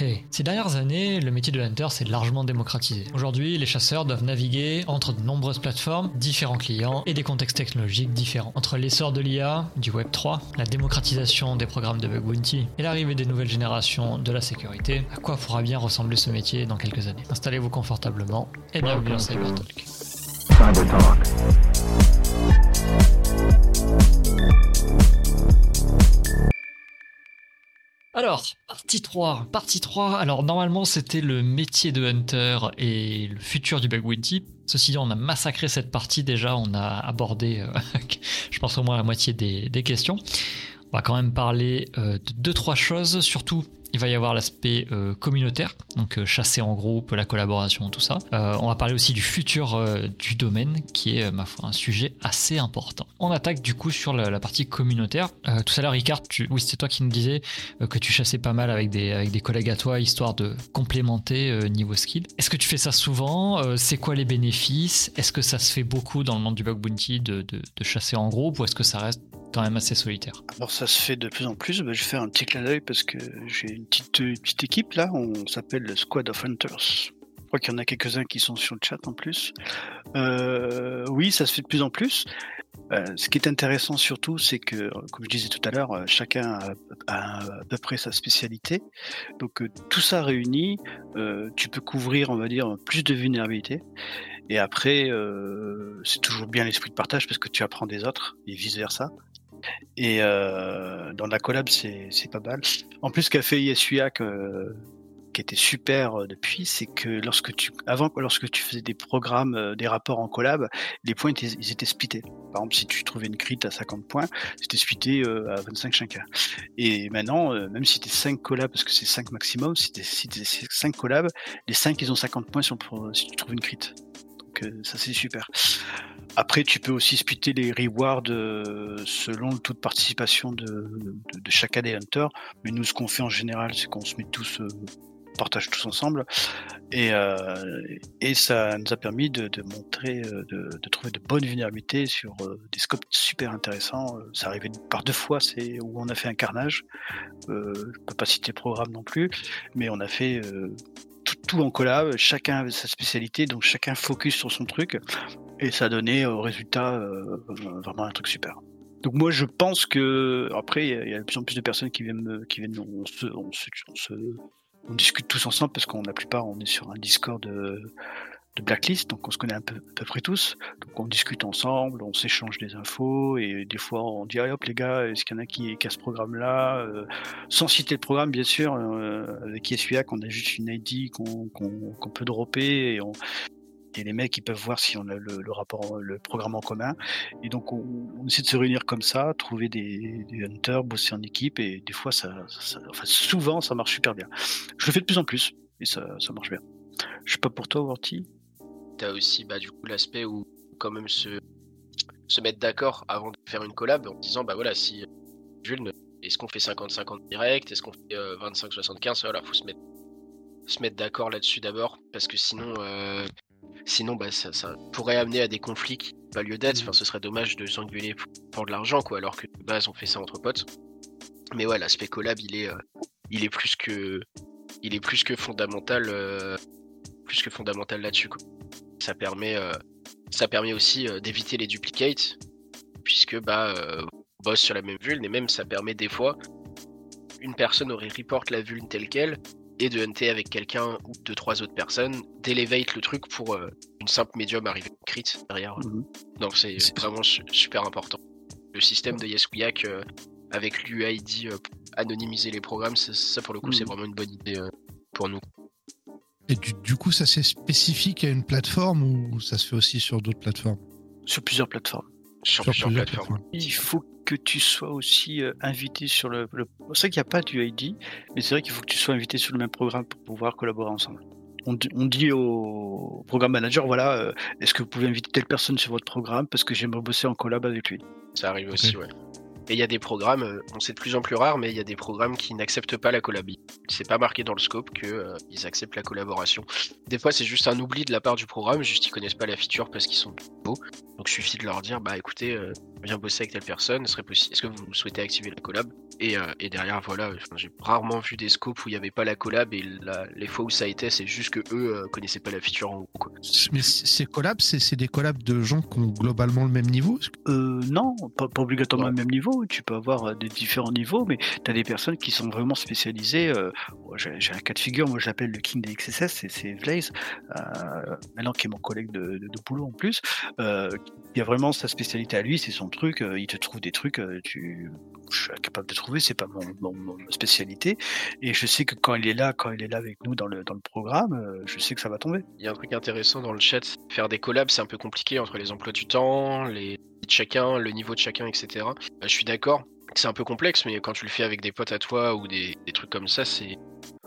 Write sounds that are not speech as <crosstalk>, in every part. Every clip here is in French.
Hey. Ces dernières années, le métier de hunter s'est largement démocratisé. Aujourd'hui, les chasseurs doivent naviguer entre de nombreuses plateformes, différents clients et des contextes technologiques différents. Entre l'essor de l'IA, du Web 3, la démocratisation des programmes de bug bounty et l'arrivée des nouvelles générations de la sécurité, à quoi pourra bien ressembler ce métier dans quelques années? Installez-vous confortablement et bienvenue dans Cybertalk. Alors, partie 3. Partie 3. Alors, normalement, c'était le métier de Hunter et le futur du bug. Ceci dit, on a massacré cette partie déjà. On a abordé, euh, <laughs> je pense, au moins la moitié des, des questions. On va quand même parler euh, de deux, trois choses, surtout il va y avoir l'aspect euh, communautaire, donc euh, chasser en groupe, la collaboration, tout ça. Euh, on va parler aussi du futur du domaine, qui est, ma foi, un sujet assez important. On attaque du coup sur la, partie communautaire. Tout à l'heure, Ricard, tu, oui, c'était toi qui nous disais que tu chassais pas mal avec des, collègues à toi, histoire de complémenter niveau skill. Est-ce que tu fais ça souvent? C'est quoi les bénéfices? Est-ce que ça se fait beaucoup dans le monde du bug bounty de chasser en groupe, ou est-ce que ça reste quand même assez solitaire Alors ça se fait de plus en plus. Bah, je vais faire un petit clin d'œil parce que j'ai une petite, équipe là. On s'appelle le Squad of Hunters. Je crois qu'il y en a quelques-uns qui sont sur le chat en plus. Euh, oui, ça se fait de plus en plus. Euh, ce qui est intéressant surtout, c'est que, comme je disais tout à l'heure, euh, chacun a, à peu près sa spécialité. Donc tout ça réuni, tu peux couvrir, on va dire, plus de vulnérabilité. Et après, c'est toujours bien l'esprit de partage parce que tu apprends des autres et vice versa. Et euh, dans la collab, c'est pas mal. En plus, ce qu'a fait euh, qui était super euh, depuis, c'est que lorsque tu, avant, lorsque tu faisais des programmes, euh, des rapports en collab, les points étaient, ils étaient splittés. Par exemple, si tu trouvais une crit à 50 points, c'était splitté à 25 chacun. Et maintenant, même si tu 5 collabs, parce que c'est 5 maximum, si tu si 5 collabs, les 5 ils ont 50 points pour- si tu trouves une crit. Donc ça c'est super. Après, tu peux aussi splitter les rewards euh, selon le taux de participation de, chacun des hunters. Mais nous, ce qu'on fait en général, c'est qu'on se met tous, euh, partage tous ensemble. Et, euh, et ça nous a permis de, montrer, euh, de, trouver de bonnes vulnérabilités sur des scopes super intéressants. Ça arrivait par deux fois, c'est où on a fait un carnage. Je peux pas citer le programme non plus, mais on a fait tout, tout en collab. Chacun avait sa spécialité, donc chacun focus sur son truc. Et ça a donné au résultat euh, vraiment un truc super. Donc moi je pense que après il y a- de plus en plus de personnes qui viennent qui viennent on se, on discute tous ensemble parce qu'on la plupart on est sur un Discord de, de blacklist donc on se connaît à peu près tous donc on discute ensemble on s'échange des infos et des fois on dit ah, hop les gars est-ce qu'il y en a qui, qui a ce programme là sans citer le programme bien sûr euh, avec Yesuya qu'on a juste une ID qu'on qu'on qu'on peut dropper et on et les mecs ils peuvent voir si on a le, rapport le programme en commun. Et donc on, essaie de se réunir comme ça trouver des, hunters bosser en équipe et des fois ça, enfin souvent ça marche super bien. Je le fais de plus en plus et ça, ça marche bien. Je sais pas pour toi Worty T'as aussi bah, du coup l'aspect où quand même se, se mettre d'accord avant de faire une collab en disant bah voilà si Jules, est-ce qu'on fait 50-50 direct, est-ce qu'on fait euh, 25-75, voilà faut se mettre se mettre d'accord là-dessus d'abord parce que sinon euh, sinon bah ça, ça pourrait amener à des conflits qui n'ont pas lieu d'être. Enfin ce serait dommage de s'engueuler pour, pour de l'argent quoi alors que de base on fait ça entre potes. Mais ouais l'aspect collab il est euh, il est plus que il est plus que fondamental euh, plus que fondamental là-dessus quoi ça permet euh, ça permet aussi d'éviter les duplicates puisque bah on bosse sur la même vulne et même ça permet des fois une personne aurait report la vulne telle quelle de hunter avec quelqu'un ou deux trois autres personnes d'elevate le truc pour euh, une simple médium arriver crit derrière. Donc c'est vraiment su- super important. Le système de Yasuyak euh, avec l'UID euh, pour anonymiser les programmes ça, ça, pour le coup Mhm. c'est vraiment une bonne idée euh, pour nous. Et du, du coup, ça c'est spécifique à une plateforme ou ça se fait aussi sur d'autres plateformes? Sur plusieurs plateformes sur, plusieurs plateformes. Il faut que tu sois aussi euh, invité sur le, le... c'est vrai qu'il n'y a pas du ID mais c'est vrai qu'il faut que tu sois invité sur le même programme pour pouvoir collaborer ensemble. On dit au programme manager voilà euh, est-ce que vous pouvez inviter telle personne sur votre programme parce que j'aimerais bosser en collab avec lui? Ça arrive aussi, ouais. Et il y a des programmes, euh, on sait de plus en plus rare, mais il y a des programmes qui n'acceptent pas la collab. C'est pas marqué dans le scope que euh, ils acceptent la collaboration. Des fois, c'est juste un oubli de la part du programme, juste ils connaissent pas la feature parce qu'ils sont beaux. Donc, suffit de leur dire, bah écoutez, euh, bien bosser avec telle personne, serait possible. Est-ce que vous souhaitez activer la collab? Et, euh, et, derrière, voilà, j'ai rarement vu des scopes où il n'y avait pas la collab et les fois où ça a été, c'est juste que eux euh, connaissaient pas la feature en haut. Quoi. Mais ces collabs, c'est des collabs de gens qui ont globalement le même niveau euh, Non, pas, obligatoirement le même niveau. Tu peux avoir des différents niveaux, mais tu as des personnes qui sont vraiment spécialisées. j'ai un cas de figure, moi je l'appelle le king des XSS, c'est Blaze, maintenant qui est mon collègue de, de, boulot en plus. il y a vraiment sa spécialité à lui, c'est son truc. il te trouve des trucs, tu je suis incapable de trouver, c'est pas mon, spécialité. Et je sais que quand il est là, quand il est là avec nous dans le, dans le programme, euh, je sais que ça va tomber. Il y a un truc intéressant dans le chat, faire des collabs, c'est un peu compliqué entre les emplois du temps, les de chacun, le niveau de chacun, etc. Euh, je suis d'accord que c'est un peu complexe, mais quand tu le fais avec des potes à toi ou des, trucs comme ça, c'est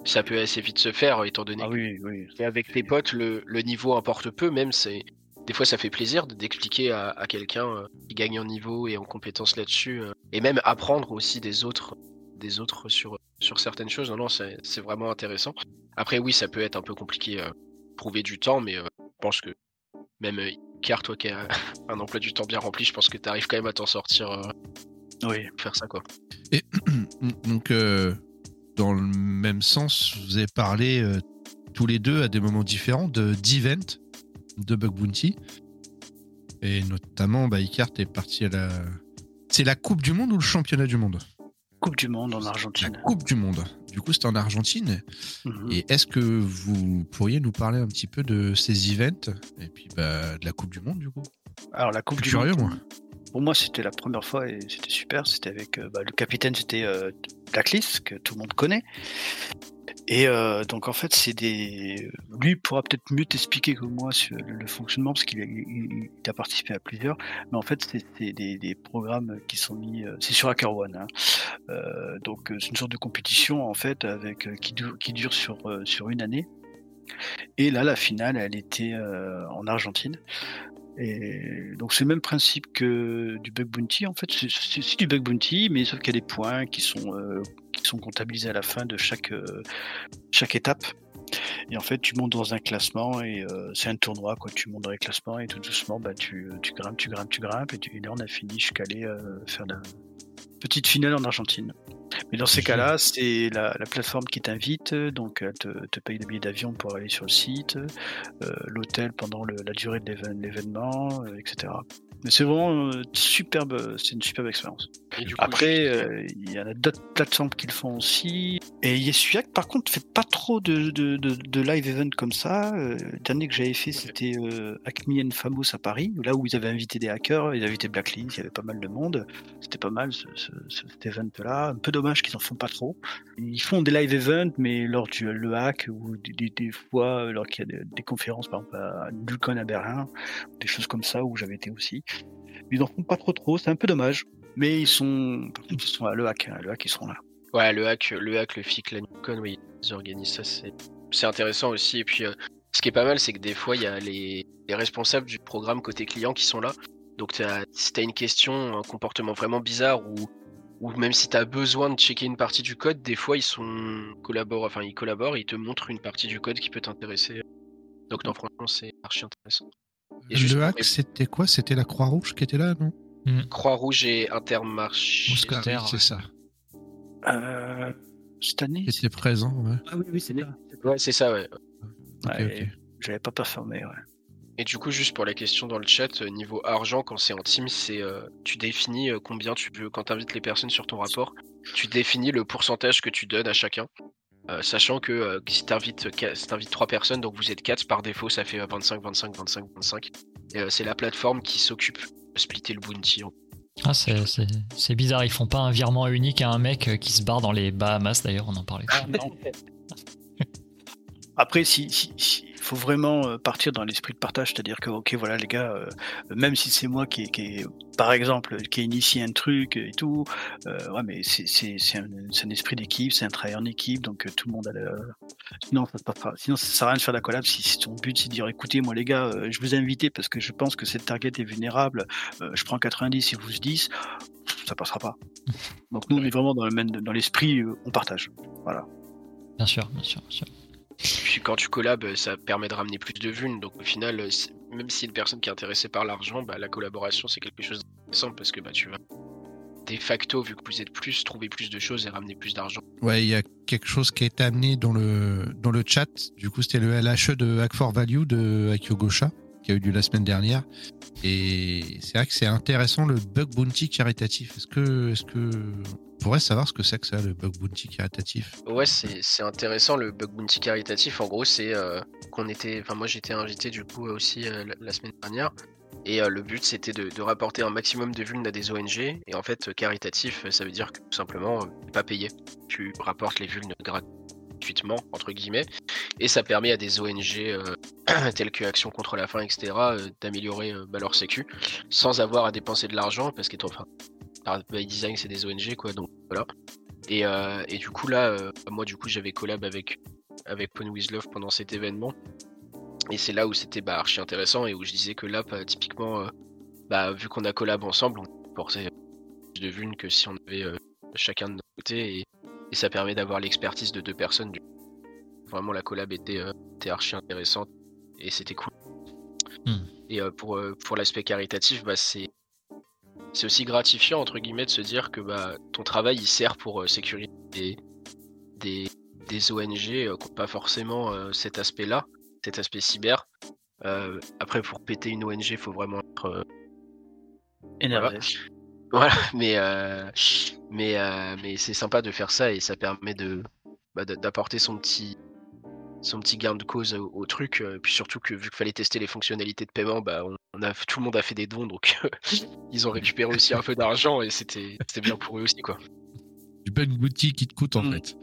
ça peut assez vite se faire, étant donné ah, oui, oui. Et avec tes potes, le, le niveau importe peu, même c'est des fois ça fait plaisir d'expliquer à, à quelqu'un euh, qui gagne en niveau et en compétences là-dessus euh, et même apprendre aussi des autres des autres sur sur certaines choses. Non non c'est vraiment intéressant. Après oui ça peut être un peu compliqué euh, prouver du temps mais je pense que même car toi qui as <laughs> un emploi du temps bien rempli je pense que tu arrives quand même à t'en sortir oui. faire ça quoi. Et <clears throat> donc dans le même sens vous avez parlé tous les deux à des moments différents de d'event de Bug Bounty. Et notamment, bah, est parti à la. C'est la Coupe du Monde ou le Championnat du Monde? Coupe du Monde en Argentine. La Coupe du Monde. Du coup, c'était en Argentine. Mhm. Et est-ce que vous pourriez nous parler un petit peu de ces events et puis bah, de la Coupe du Monde, du coup? Alors, la Coupe du curieux, moi. Pour moi, c'était la première fois et c'était super. C'était avec euh, bah, le capitaine, c'était euh, que tout le monde connaît. Et euh, donc en fait, c'est des. Lui pourra peut-être mieux t'expliquer que moi sur le, fonctionnement parce qu'il a, a, participé à plusieurs. Mais en fait, c'est des, des, programmes qui sont mis. Euh, c'est sur HackerOne. Hein. Euh, donc c'est une sorte de compétition en fait avec qui dure, qui dure sur sur une année. Et là, la finale, elle était en Argentine. Et donc c'est le même principe que du bug bounty. En fait, c'est du bug bounty, mais sauf qu'il y a des points qui sont euh, qui sont comptabilisés à la fin de chaque euh, chaque étape. Et en fait, tu montes dans un classement et euh, c'est un tournoi quoi. Tu montes dans les classements et tout doucement, bah tu, grimpes, tu grimpes, tu grimpes et, tu, là on a fini jusqu'à aller faire la petite finale en Argentine. Mais dans ces cas-là, c'est la, plateforme qui t'invite, donc elle te, paye le billet d'avion pour aller sur le site, euh, l'hôtel pendant la durée de l'événement, euh, etc. Mais c'est vraiment euh, superbe, c'est une superbe expérience. Après, il y en a d'autres plateformes qui le font aussi. Et Yesuyak, par contre, fait pas trop de, de, de, live event comme ça. le dernier que j'avais fait, c'était Acme and Famous à Paris, là où ils avaient invité des hackers, ils avaient invité Blacklist, il y avait pas mal de monde. C'était pas mal ce, cet event-là. Un peu dommage qu'ils en font pas trop. Ils font des live events, mais lors du le hack ou des, fois, lors qu'il y a des, conférences, par exemple à Dulcon à Berlin, des choses comme ça où j'avais été aussi. Ils en font pas trop trop, c'est un peu dommage. Mais ils sont, ils sont à le hack, hein, le hack ils seront là. Ouais, le hack, le hack, le FIC, la Newcon, oui, ils organisent ça, c'est intéressant aussi. Et puis, euh, ce qui est pas mal, c'est que des fois, il y a les, les, responsables du programme côté client qui sont là. Donc, as, si tu as une question, un comportement vraiment bizarre ou ou même si tu as besoin de checker une partie du code, des fois ils sont collaborent, enfin ils collaborent, ils te montrent une partie du code qui peut t'intéresser. Donc non, franchement, c'est archi intéressant. Et le hack, c'était quoi? C'était la Croix-Rouge qui était là, non? Hmm. Croix-Rouge et Intermarché. c'est ça. Euh, cette année C'était présent, ouais. Ah oui, oui, c'est ça. Ouais, c'est ça, ouais. ouais J'avais pas performé, ouais. Et du coup, juste pour la question dans le chat, euh, niveau argent, quand c'est en team, c'est euh, tu définis euh, combien tu veux, quand tu invites les personnes sur ton rapport, tu définis le pourcentage que tu donnes à chacun. Sachant que si tu invites, si 3 personnes, donc vous êtes 4, par défaut, ça fait 25, 25, 25, 25. Et c'est la plateforme qui s'occupe de splitter le bounty. Ah, c'est bizarre, ils font pas un virement unique à un mec qui se barre dans les Bahamas, d'ailleurs, on en parlait. Ah, <laughs> Après, si, si, faut vraiment euh, partir dans l'esprit de partage, c'est-à-dire que ok voilà les gars, euh, même si c'est moi qui, qui par exemple qui ai initié un truc et tout, euh, ouais mais c'est un, un, esprit d'équipe, c'est un travail en équipe, donc tout le monde a le... sinon ça pas sinon ça sert à rien de faire la collab si, si ton but c'est de dire écoutez moi les gars, je vous ai invité parce que je pense que cette target est vulnérable, je prends 90 et vous 10, ça passera pas. Donc nous on est vraiment dans le dans l'esprit on partage, voilà. Bien sûr, bien sûr, bien sûr. Quand tu collabes, ça permet de ramener plus de vues. Donc au final, même si une personne qui est intéressée par l'argent, bah, la collaboration c'est quelque chose intéressant parce que bah, tu vas de facto, vu que vous êtes plus, trouver plus de choses et ramener plus d'argent. Ouais, il y a quelque chose qui a été amené dans le, dans le chat. Du coup, c'était le LHE de Hack for Value de Akio Gosha qui a eu lieu la semaine dernière. Et c'est vrai que c'est intéressant le bug bounty caritatif. Est-ce que, est-ce que pourrait savoir ce que c'est que ça, le bug bounty caritatif? Ouais, c'est, intéressant le bug bounty caritatif. En gros, c'est euh, qu'on était, enfin moi j'étais invité du coup aussi euh, la, semaine dernière. Et euh, le but c'était de, rapporter un maximum de vulnes à des ONG. Et en fait, caritatif, ça veut dire que tout simplement pas payé. Tu rapportes les vulnes gratuitement entre guillemets et ça permet à des ONG <clears throat> telles que Action contre la faim etc d'améliorer bah, leur sécu sans avoir à dépenser de l'argent parce que enfin par by design c'est des ONG quoi donc voilà et, et du coup là moi du coup j'avais collab avec avec Pony With Love pendant cet événement et c'est là où c'était bah, archi intéressant et où je disais que là bah, typiquement bah, vu qu'on a collab ensemble on portait plus de vues que si on avait chacun de notre côté et, et ça permet d'avoir l'expertise de deux personnes Vraiment, la collab était, euh, était archi intéressante et c'était cool. Hmm. Et euh, pour, euh, pour l'aspect caritatif, bah, c'est c'est aussi gratifiant entre guillemets de se dire que bah, ton travail il sert pour sécuriser des, des, des ONG qui n'ont pas forcément cet aspect-là, cet aspect cyber. après, pour péter une ONG, il faut vraiment être énervé. Voilà, <laughs> mais mais mais c'est sympa de faire ça et ça permet de bah, d'apporter son petit son petit gain de cause au, truc. Euh, puis surtout que vu qu'il fallait tester les fonctionnalités de paiement, bah, on, a, tout le monde a fait des dons, donc <laughs> ils ont récupéré aussi un peu <laughs> d'argent et c'était bien pour eux aussi. quoi. Du bug bounty qui te coûte en mm. fait.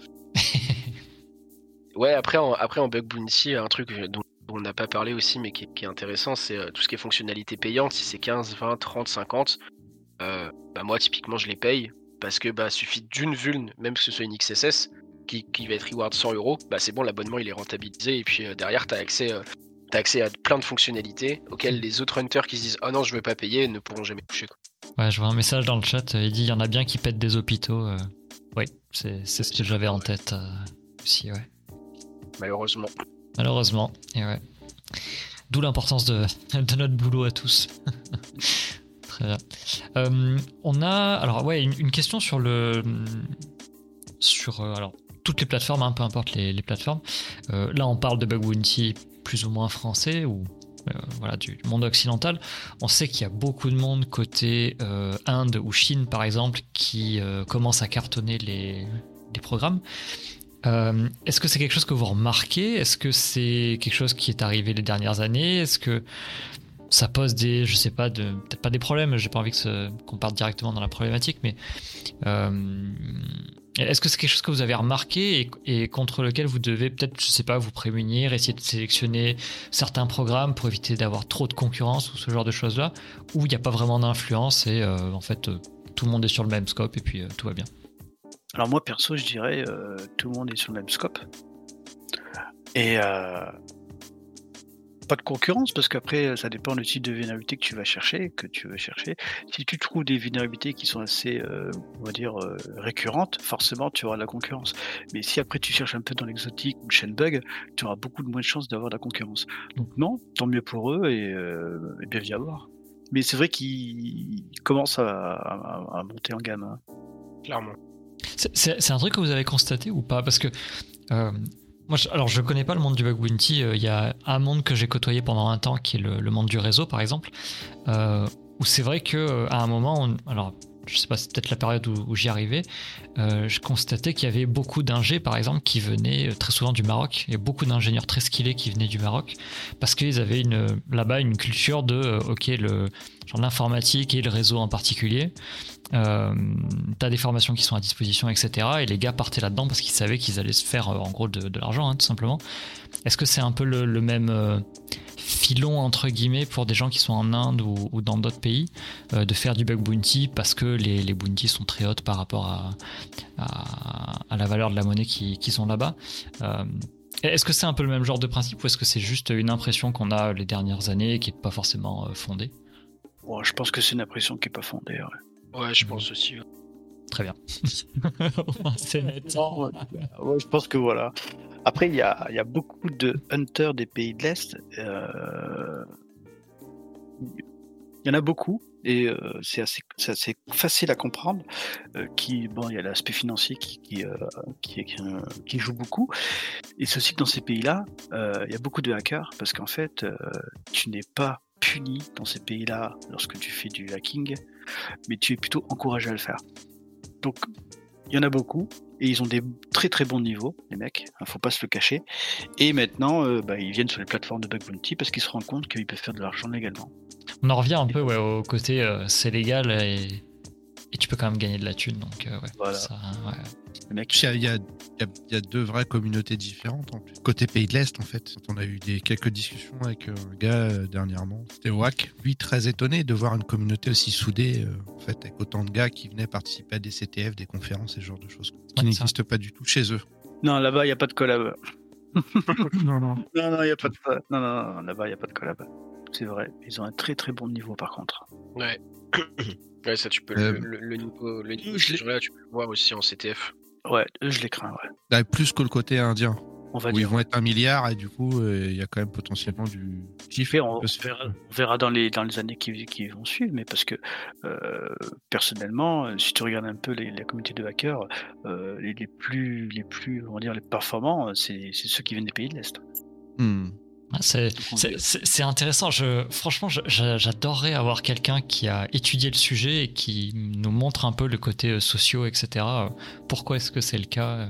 ouais, après en, après en bug bounty, un truc dont, on n'a pas parlé aussi, mais qui, est intéressant, c'est euh, tout ce qui est fonctionnalité payante. Si c'est 15, 20, 30, 50, bah moi typiquement je les paye parce que bah suffit d'une vulne, même que ce soit une XSS, qui, va être reward 100 euros, bah c'est bon, l'abonnement il est rentabilisé et puis euh, derrière tu as accès, euh, accès à plein de fonctionnalités auxquelles les autres hunters qui se disent oh non je veux pas payer ne pourront jamais toucher. Quoi. Ouais, je vois un message dans le chat, il dit il y en a bien qui pètent des hôpitaux. Euh. Oui, c'est ce que j'avais en tête aussi, ouais. Malheureusement. Malheureusement, et ouais. D'où l'importance de, <laughs> de, notre boulot à tous. <laughs> Très bien. on a alors ouais une, une question sur le sur alors toutes les plateformes, hein, peu importe les, plateformes. Euh, là, on parle de bug bounty plus ou moins français ou euh, voilà, du monde occidental. On sait qu'il y a beaucoup de monde côté euh, Inde ou Chine, par exemple, qui commence à cartonner les, programmes. Est-ce que c'est quelque chose que vous remarquez? Est-ce que c'est quelque chose qui est arrivé les dernières années? Est-ce que ça pose des, je sais pas, peut-être pas des problèmes, j'ai pas envie qu'on parte directement dans la problématique, mais est-ce que c'est quelque chose que vous avez remarqué et, contre lequel vous devez peut-être, je sais pas, vous prémunir, essayer de sélectionner certains programmes pour éviter d'avoir trop de concurrence ou ce genre de choses-là, où il n'y a pas vraiment d'influence et euh, en fait euh, tout le monde est sur le même scope et puis euh, tout va bien? Alors moi perso, je dirais tout le monde est sur le même scope. Et pas de concurrence parce qu'après ça dépend du type de vulnérabilité que tu vas chercher, que tu veux chercher. Si tu trouves des vulnérabilités qui sont assez, euh, on va dire, euh, récurrentes, forcément tu auras de la concurrence. Mais si après tu cherches un peu dans l'exotique ou le chain bug, tu auras beaucoup de moins de chances d'avoir de la concurrence. Donc non, tant mieux pour eux et, euh, et bien y avoir. Mais c'est vrai qu'ils commencent à, monter en gamme. Hein. Clairement. C'est un truc que vous avez constaté ou pas? Parce que je, alors je connais pas le monde du bug bounty. Euh, il y a un monde que j'ai côtoyé pendant un temps, qui est le, monde du réseau, par exemple, euh, où c'est vrai que euh, à un moment, alors je sais pas, c'est peut-être la période où, j'y arrivais, je constatais qu'il y avait beaucoup d'ingés, par exemple, qui venaient très souvent du Maroc. A beaucoup d'ingénieurs très skillés qui venaient du Maroc parce qu'ils avaient là-bas une culture de, l'informatique et le réseau en particulier. Euh, t'as des formations qui sont à disposition, etc. Et les gars partaient là-dedans parce qu'ils savaient qu'ils allaient se faire euh, en gros de, l'argent, hein, tout simplement. Est-ce que c'est un peu le, même euh, filon entre guillemets pour des gens qui sont en Inde ou, dans d'autres pays de faire du bug bounty parce que les, les bounties sont très hautes par rapport à, la valeur de la monnaie qui, qui sont là-bas est-ce que c'est un peu le même genre de principe ou est-ce que c'est juste une impression qu'on a les dernières années qui n'est pas forcément fondée? Je pense que c'est une impression qui n'est pas fondée. Ouais, je pense aussi. Très bien. <laughs> c'est net. ouais, je pense que voilà. Après, il y a, y a, beaucoup de hunters des pays de l'Est. Euh, il y en a beaucoup, et euh, c'est assez, c'est assez facile à comprendre. euh, qui, bon, il y a l'aspect financier qui, qui, euh, qui, qui, euh, qui joue beaucoup. Et c'est aussi que dans ces pays-là, euh, il y a beaucoup de hackers parce qu'en fait, euh, tu n'es pas puni dans ces pays-là lorsque tu fais du hacking, mais tu es plutôt encouragé à le faire. Donc, il y en a beaucoup et ils ont des très très bons niveaux, les mecs, hein, faut pas se le cacher. Et maintenant, euh, bah, ils viennent sur les plateformes de Bug Bounty parce qu'ils se rendent compte qu'ils peuvent faire de l'argent légalement. On en revient un peu ouais, au côté euh, c'est légal et, et tu peux quand même gagner de la thune. Donc, euh, ouais, Voilà. ça, ouais. Il y a, il y a- il y a- il y a deux vraies communautés différentes. En plus. Côté pays de l'Est, en fait, on a eu des, quelques discussions avec euh, un gars euh, dernièrement. C'était WAC. Lui, très étonné de voir une communauté aussi soudée, euh, en fait, avec autant de gars qui venaient participer à des CTF, des conférences et ce genre de choses. Qui n'existent pas du tout chez eux. non, là-bas, il n'y a pas de collab. <laughs> non, non. Non, non, il y a pas de non, non, non, là-bas, il n'y a pas de collab. C'est vrai. Ils ont un très très bon niveau par contre. Ouais. <coughs> ouais, ça, tu peux Euh, le, le, le niveau, le niveau genre-là, tu peux le voir aussi en CTF. Ouais, eux, je les crains, ouais. Là, plus que le côté indien, On va où ils dire. vont être un milliard et du coup, euh, il y a quand même potentiellement du chiffre. On, verra, dans les dans les années qui, qui vont suivre, mais parce que euh, personnellement, euh, si tu regardes un peu les, la communauté de hackers, euh, les, les plus les plus on va dire les performants, c'est c'est ceux qui viennent des pays de l'est. Hmm. C'est intéressant. Je, franchement, j'adorerais avoir quelqu'un qui a étudié le sujet et qui nous montre un peu le côté euh, socio, etc. Pourquoi est-ce que c'est le cas euh,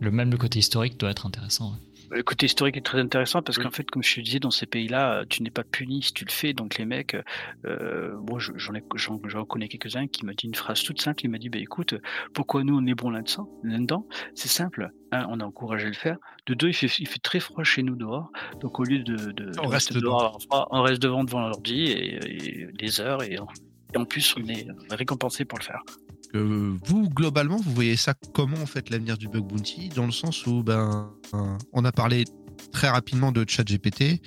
Le même le côté historique doit être intéressant. ouais. Le côté historique est très intéressant parce qu'en fait, comme je te disais, dans ces pays-là, euh, tu n'es pas puni si tu le fais. Donc les mecs, euh, bon, je- j'en ai- j'en j'en connais quelques-uns qui m'a dit une phrase toute simple. Il m'a dit, bah écoute, pourquoi nous on est bon là-dedans? Là-dedans, c'est simple. Un, on a encouragé à le faire. De deux, il fait, il fait très froid chez nous dehors. Donc au lieu de, de, On de reste rester dehors, on reste devant devant l'ordi et, et des heures et, et en plus on est récompensé pour le faire. Vous, globalement, vous voyez ça comment, en fait, l'avenir du bug bounty Dans le sens où, ben, on a parlé très rapidement de ChatGPT,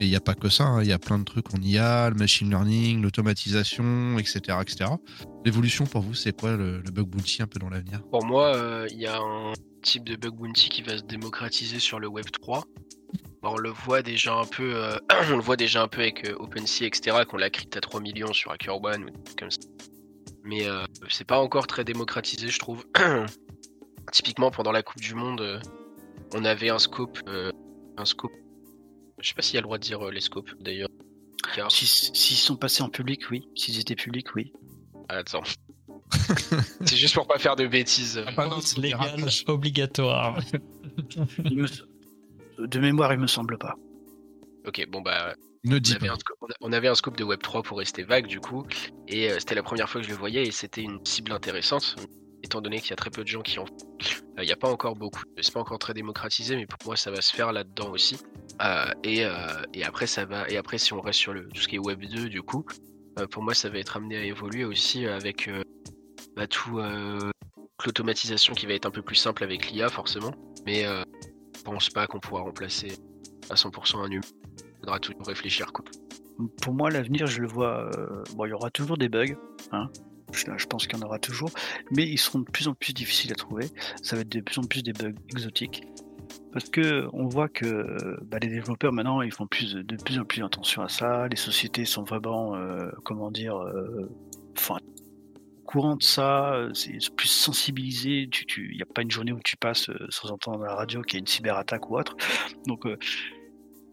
et il n'y a pas que ça, hein, il y a plein de trucs en IA, le machine learning, l'automatisation, etc., etc. L'évolution, pour vous, c'est quoi le, bug bounty un peu dans l'avenir? Pour moi, euh, il y a un type de bug bounty qui va se démocratiser sur le Web 3. Bon, on le voit déjà un peu, euh, <clears throat> on le voit déjà un peu avec euh, OpenSea, etc. Qu'on l'a crypté à 3 millions sur HackerOne ou comme ça. Mais euh, c'est pas encore très démocratisé, je trouve. <clears throat> Typiquement, pendant la Coupe du Monde, euh, on avait un scope, euh, un scope. Je sais pas s'il y a le droit de dire euh, les scopes d'ailleurs. Car... Si- S'ils sont passés en public, oui. S'ils étaient publics, oui. Ah, Attends. <laughs> c'est juste pour pas faire de bêtises. Vote légal obligatoire. Me- De mémoire, il me semble pas. Ok, bon bah Ne On avait, un, on avait un scope de Web3 pour rester vague du coup, et euh, c'était la première fois que je le voyais et c'était une cible intéressante, étant donné qu'il y a très peu de gens qui en font. Euh, Il n'y a pas encore beaucoup, c'est pas encore très démocratisé, mais pour moi ça va se faire là-dedans aussi. Euh, et, et après ça va, et après si on reste sur le, tout ce qui est Web 2 du coup, pour moi ça va être amené à évoluer aussi avec bah, tout l'automatisation qui va être un peu plus simple avec l'IA forcément, mais euh, je pense pas qu'on pourra remplacer à 100% un humain. Faudra toujours réfléchir. Pour moi, l'avenir, je le vois. euh, Bon, il y aura toujours des bugs. Hein. Je, pense qu'il y en aura toujours. Mais ils seront de plus en plus difficiles à trouver. Ça va être de plus en plus des bugs exotiques. Parce que on voit que bah, les développeurs maintenant ils font plus de, plus en plus attention à ça. Les sociétés sont vraiment, euh, comment dire, euh, enfin, courant de ça. C'est plus sensibilisé. Il n'y a pas une journée où tu passes euh, sans entendre la radio qu'il y a une cyberattaque ou autre. Donc,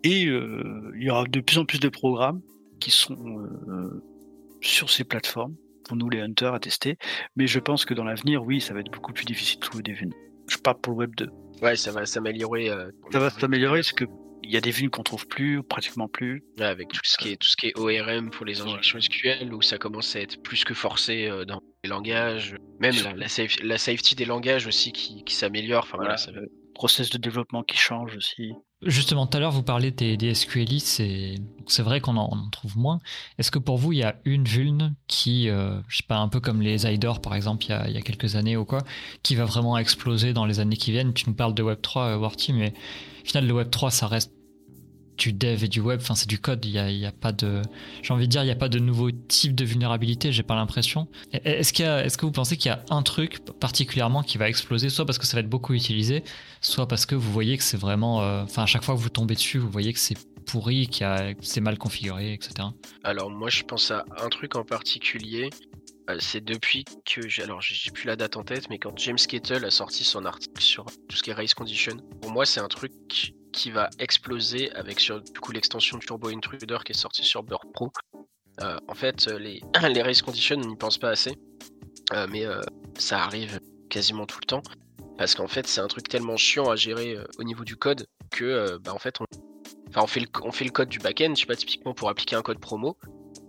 et euh, il y aura de plus en plus de programmes qui sont euh, sur ces plateformes pour nous les hunters à tester. Mais je pense que dans l'avenir, oui, ça va être beaucoup plus difficile de trouver des vues. Je parle pour le Web 2. Ouais, ça va s'améliorer. euh, Ça va s'améliorer parce que il y a des vues qu'on trouve plus, pratiquement plus. ouais, avec tout ce qui est tout ce qui est ORM pour les injections SQL où ça commence à être plus que forcé euh, dans les langages, même la, la, safe- la safety des langages aussi qui, qui s'améliore. Enfin voilà, Voilà, ça va- le process de développement qui change aussi. Justement, tout à l'heure, vous parlez des, des SQListes, c'est vrai qu'on en, en trouve moins. Est-ce que pour vous, il y a une vulne qui, euh, je sais pas, un peu comme les Zidor par exemple, il y, a, il y a quelques années ou quoi, qui va vraiment exploser dans les années qui viennent? Tu nous parles de Web3, euh, Warty, mais au final, le Web3, ça reste du dev et du web, enfin c'est du code, il y a, y a pas de, j'ai envie de dire, il n'y a pas de nouveau type de vulnérabilité, j'ai pas l'impression. Et- Est-ce qu'il est-ce que vous pensez qu'il y a un truc particulièrement qui va exploser, soit parce que ça va être beaucoup utilisé, soit parce que vous voyez que c'est vraiment, euh, enfin à chaque fois que vous tombez dessus, vous voyez que c'est pourri, qui a c'est mal configuré, etc. Alors moi je pense à un truc en particulier. Euh, c'est depuis que j'ai alors j'ai plus la date en tête, mais quand James Kettle a sorti son article sur tout ce qui est race condition, pour moi c'est un truc qui va exploser avec du coup l'extension Turbo Intruder qui est sortie sur Burp Pro. Euh, en fait, les, <clears throat> les race conditions on n'y pense pas assez, euh, mais ça arrive quasiment tout le temps parce qu'en fait c'est un truc tellement chiant à gérer au niveau du code que bah, en fait on, fait le, code du backend, je sais pas typiquement pour appliquer un code promo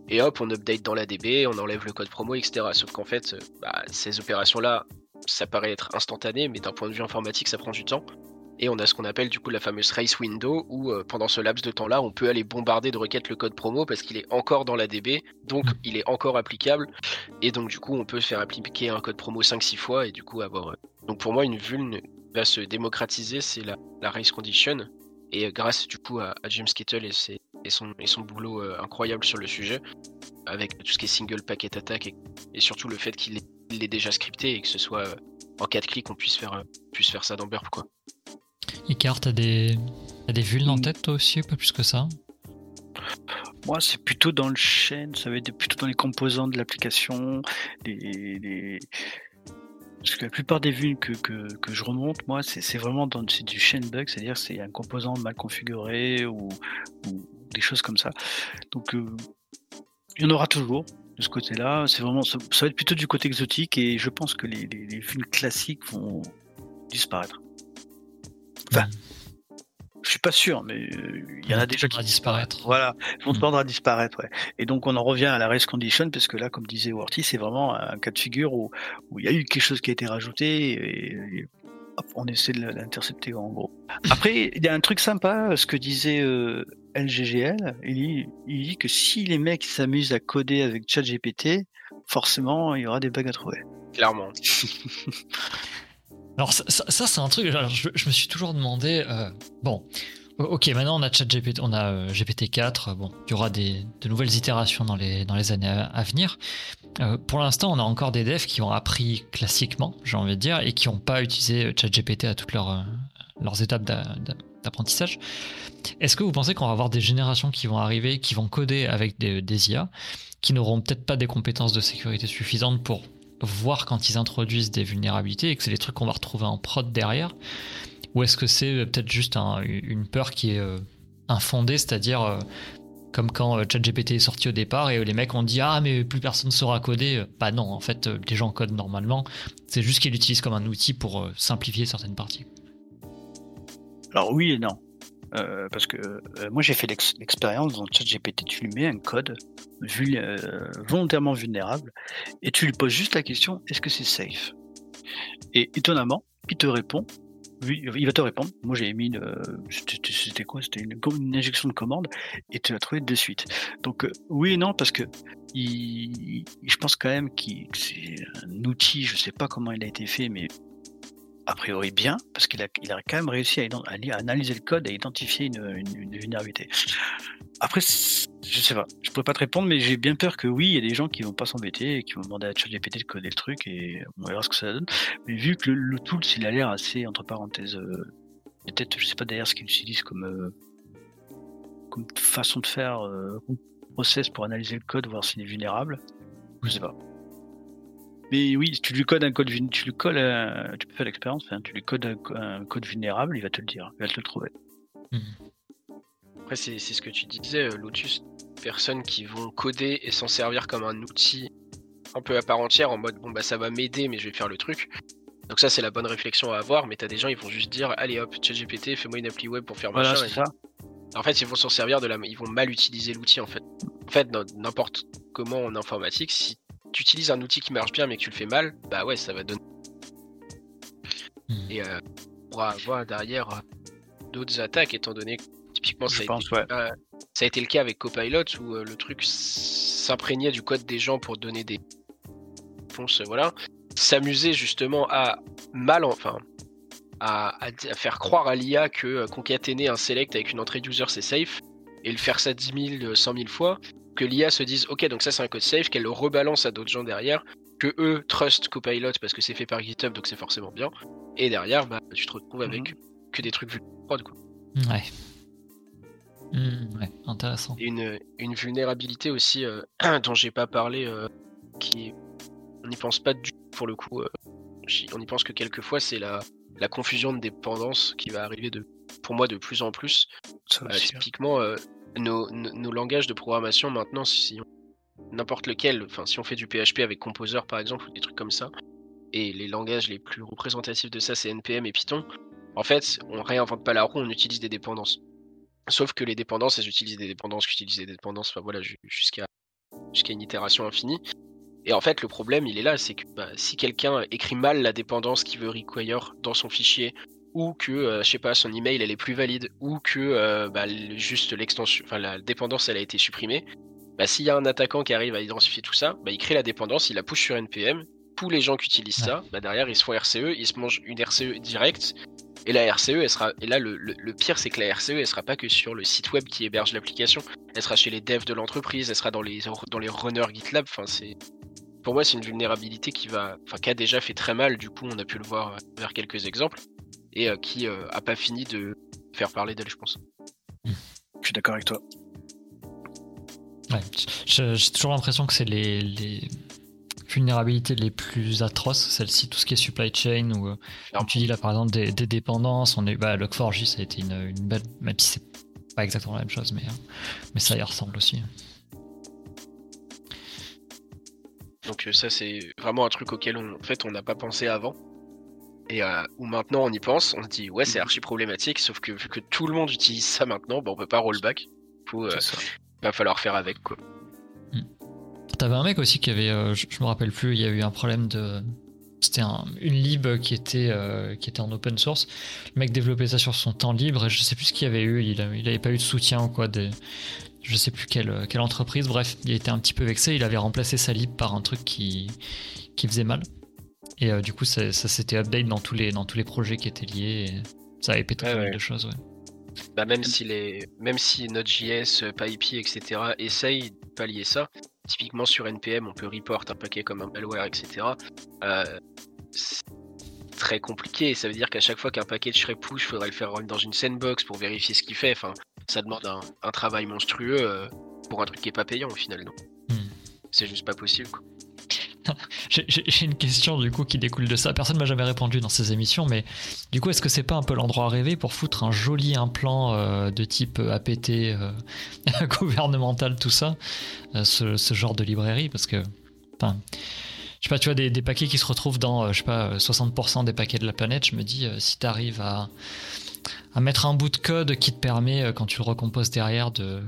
et hop, on update dans la DB, on enlève le code promo, etc. Sauf qu'en fait, euh, bah, ces opérations-là, ça paraît être instantané, mais d'un point de vue informatique, ça prend du temps. Et on a ce qu'on appelle du coup la fameuse race window, où euh, pendant ce laps de temps-là, on peut aller bombarder de requêtes le code promo parce qu'il est encore dans la DB, donc mm. il est encore applicable. Et donc du coup, on peut faire appliquer un code promo 5-6 fois et du coup avoir. Euh, donc pour moi, une vuln va se démocratiser, c'est la, race condition. Et grâce du coup à, James Kittle et ses, et son, et son boulot euh, incroyable sur le sujet, avec tout ce qui est single packet attack et, surtout le fait qu'il est, déjà scripté et que ce soit euh, en 4 clics qu'on puisse faire, euh, puisse faire ça dans Burp. Quoi. Icar, t'as des, as des vulnes en tête toi aussi, pas plus que ça? Moi, c'est plutôt dans le chaîne, ça va être plutôt dans les composants de l'application, les, parce que la plupart des vues que, que, je remonte, moi, c'est vraiment dans du chain bug, c'est-à-dire c'est un composant mal configuré ou, des choses comme ça. Donc, euh, il y en aura toujours de ce côté-là. C'est vraiment, ça, va être plutôt du côté exotique et je pense que les, les, classiques vont disparaître. Enfin, je suis pas sûr, mais euh, il y en a déjà qui disparaître. Voilà, ils vont tendre à disparaître. Ouais. Et donc on en revient à la race condition parce que là, comme disait Worty, c'est vraiment un cas de figure où, où il y a eu quelque chose qui a été rajouté et, on essaie de l'intercepter en gros. Après, il y a un truc sympa, ce que disait euh, LGGL, il dit, il dit que si les mecs s'amusent à coder avec ChatGPT, forcément, il y aura des bugs à trouver. Clairement. <laughs> Alors ça, c'est un truc, je, me suis toujours demandé, euh, bon, ok, maintenant on a ChatGPT, on a euh, GPT-4, bon, il y aura de nouvelles itérations dans les, dans les années à, venir. Euh, pour l'instant, on a encore des devs qui ont appris classiquement, j'ai envie de dire, et qui n'ont pas utilisé ChatGPT à toutes leurs, leurs étapes d'apprentissage. Est-ce que vous pensez qu'on va avoir des générations qui vont arriver, qui vont coder avec des, des IA, qui n'auront peut-être pas des compétences de sécurité suffisantes pour voir quand ils introduisent des vulnérabilités et que c'est des trucs qu'on va retrouver en prod derrière Ou est-ce que c'est euh, peut-être juste une peur qui est euh, infondée, c'est-à-dire euh, comme quand ChatGPT est sorti au départ et les mecs ont dit ah mais plus personne saura coder. Bah non, en fait les gens codent normalement. C'est juste qu'ils l'utilisent comme un outil pour simplifier certaines parties. Alors oui et non. Euh, parce que euh, moi j'ai fait l'expérience dans ChatGPT, tu lui mets un code euh, volontairement vulnérable et tu lui poses juste la question est-ce que c'est safe? Et étonnamment, il te répond. Il va te répondre. Moi j'ai mis c'était quoi? C'était une, injection de commande et tu l'as trouvé de suite. Donc oui et non parce que je pense quand même que c'est un outil. Je sais pas comment il a été fait, mais a priori bien, parce qu'il a, il a quand même réussi à, analyser le code et identifier une, vulnérabilité. Après, je sais pas, je pourrais pas te répondre, mais j'ai bien peur que oui, il y a des gens qui vont pas s'embêter et qui vont demander à ChatGPT de coder le truc et on verra ce que ça donne. Mais vu que le, tool, s'il a l'air assez, entre parenthèses, peut-être, je sais pas d'ailleurs ce qu'il utilise comme, euh, comme façon de faire, euh, process pour analyser le code, voir s'il est vulnérable, je sais pas. Mais oui, tu lui codes un code, tu lui colles, tu peux faire l'expérience, tu lui codes un, code vulnérable, il va te le dire, il va te le trouver. Mhm. Après, c'est ce que tu disais, euh, Lotus, personnes qui vont coder et s'en servir comme un outil un peu à part entière en mode bon bah ça va m'aider mais je vais faire le truc. Donc ça c'est la bonne réflexion à avoir, mais t'as des gens ils vont juste dire allez hop ChatGPT fais-moi une appli web pour faire voilà, machin. Ça. En fait ils vont s'en servir de la, ils vont mal utiliser l'outil en fait. En fait n'importe comment en informatique si tu utilises un outil qui marche bien mais que tu le fais mal, bah ouais, ça va donner. Hmm. Et euh, on pourra avoir derrière euh, d'autres attaques, étant donné que typiquement ça, a été, ça a été le cas avec Copilot où euh, le truc s'imprégnait du code des gens pour donner des réponses, voilà. S'amuser justement à mal, enfin, à, faire croire à l'IA que concaténer un select avec une entrée d'user c'est safe et le faire ça 10 000, 100 000 fois, que l'IA se dise ok donc ça c'est un code safe, qu'elle le rebalance à d'autres gens derrière, que eux trust Copilot parce que c'est fait par GitHub donc c'est forcément bien, et derrière bah tu te retrouves avec mhm. que des trucs vus prod quoi. Ouais. Hmm, ouais, intéressant. Et une, une vulnérabilité aussi euh, <clears throat> dont j'ai pas parlé, euh, qui on n'y pense pas du tout pour le coup. euh, on y pense que quelquefois c'est la, la confusion de dépendance qui va arriver de, pour moi de plus en plus. Ça Euh, aussi, hein. typiquement, euh, nos, langages de programmation maintenant, si n'importe lequel, enfin si on fait du PHP avec Composer par exemple ou des trucs comme ça, et les langages les plus représentatifs de ça c'est NPM et Python, en fait on réinvente pas la roue, on utilise des dépendances. Sauf que les dépendances, elles utilisent des dépendances, utilisent des dépendances, enfin voilà, ju- jusqu'à jusqu'à une itération infinie. Et en fait, le problème, il est là, c'est que bah, si quelqu'un écrit mal la dépendance qu'il veut require dans son fichier, ou que, euh, je sais pas, son email elle est plus valide, ou que euh, bah, le- juste l'extension, enfin la dépendance elle a été supprimée, bah, s'il y a un attaquant qui arrive à identifier tout ça, bah, il crée la dépendance, il la push sur NPM, tous les gens qui utilisent ça, bah, derrière ils se font RCE, ils se mangent une RCE directe, et la RCE, elle sera, et là le, le- le pire c'est que la RCE elle sera pas que sur le site web qui héberge l'application, elle sera chez les devs de l'entreprise, elle sera dans les, dans les runners GitLab, enfin c'est, pour moi c'est une vulnérabilité qui va, enfin qui a déjà fait très mal, du coup on a pu le voir vers quelques exemples, et euh, qui euh, a pas fini de faire parler d'elle je pense. Je suis d'accord avec toi. Ouais. J'ai toujours l'impression que c'est les, les vulnérabilités les plus atroces, celle-ci, tout ce qui est supply chain ou euh, comme tu dis là par exemple des, des dépendances. On est, bah, Log4j ça a été une, une belle, même si c'est pas exactement la même chose, mais, mais ça y ressemble aussi. Donc ça c'est vraiment un truc auquel on, en fait on n'a pas pensé avant. Et euh, où maintenant on y pense, on se dit ouais c'est archi problématique, sauf que vu que tout le monde utilise ça maintenant, bah, on peut pas rollback. Faut, euh, va falloir faire avec quoi. T'avais un mec aussi qui avait, euh, je, je me rappelle plus, il y a eu un problème de. C'était un- une lib qui était, euh, qui était en open source. Le mec développait ça sur son temps libre et je sais plus ce qu'il y avait eu. Il, a- il avait pas eu de soutien ou quoi. Des, je sais plus quelle, quelle entreprise. Bref, il était un petit peu vexé. Il avait remplacé sa lib par un truc qui, qui faisait mal. Et euh, du coup, ça, ça s'était update dans tous, les, dans tous les projets qui étaient liés. Et ça avait pété Ouais, pas mal ouais. de choses. Ouais. Bah même si les, même si Node.js, euh, PyPy, etc. essayent de pallier ça, typiquement sur NPM, on peut report un paquet comme un malware, etc. Euh, c'est très compliqué. Ça veut dire qu'à chaque fois qu'un paquet serait push, il faudrait le faire run dans une sandbox pour vérifier ce qu'il fait. Enfin, ça demande un, un travail monstrueux euh, pour un truc qui est pas payant au final. Non Hmm. C'est juste pas possible. Quoi. <laughs> J'ai- une question du coup qui découle de ça. Personne m'a jamais répondu dans ces émissions, mais du coup, est-ce que c'est pas un peu l'endroit rêvé pour foutre un joli implant euh, de type APT euh, <laughs> gouvernemental, tout ça, euh, ce, genre de librairie? Parce que, enfin, je sais pas, tu vois, des, paquets qui se retrouvent dans, euh, je sais pas, euh, 60% des paquets de la planète, je me dis, euh, si t'arrives à, à mettre un bout de code qui te permet, euh, quand tu le recomposes derrière, de,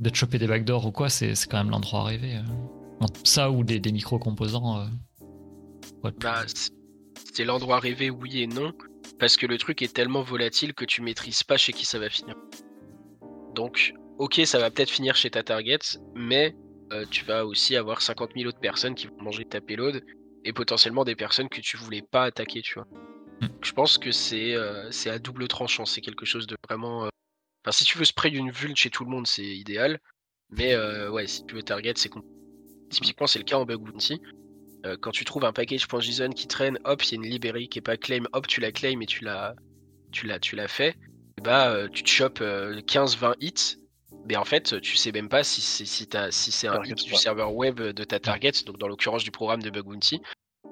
de te choper des backdoors ou quoi, c'est quand même l'endroit rêvé. Ça ou des, des micro-composants. euh, Bah, c'est l'endroit rêvé, oui et non, parce que le truc est tellement volatile que tu maîtrises pas chez qui ça va finir. Donc, ok, ça va peut-être finir chez ta target, mais euh, tu vas aussi avoir 50 000 autres personnes qui vont manger ta payload et potentiellement des personnes que tu voulais pas attaquer, tu vois. Mm. Je pense que c'est euh, c'est à double tranchant, c'est quelque chose de vraiment. euh, Enfin, si tu veux spray d'une vul chez tout le monde, c'est idéal, mais ouais, si tu veux target, c'est compliqué. Typiquement, c'est le cas en bug bounty. Euh, quand tu trouves un package.json qui traîne, hop, il y a une librairie qui est pas claim, hop, tu la claim et tu la, tu la, tu la fais. Et bah, euh, tu te chopes euh, 15-20 hits. Mais en fait, tu sais même pas si c'est si t'as- si c'est un Target hit du serveur web de ta target, donc dans l'occurrence du programme de bug bounty,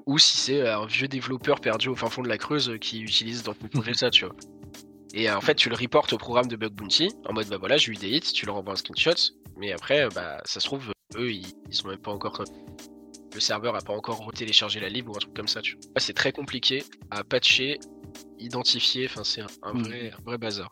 ou si c'est euh, un vieux développeur perdu au fin fond de la Creuse euh, qui utilise dans ton projet ça, tu vois. Et euh, en fait, tu le reportes au programme de bug bounty en mode bah voilà, j'ai eu des hits, tu leur envoies un screenshot, mais après, euh, bah ça se trouve, eux ils, ils sont même pas encore. Le serveur a pas encore téléchargé la lib ou un truc comme ça, tu vois. C'est très compliqué à patcher, identifier, enfin c'est un, un Mm. vrai, un vrai bazar.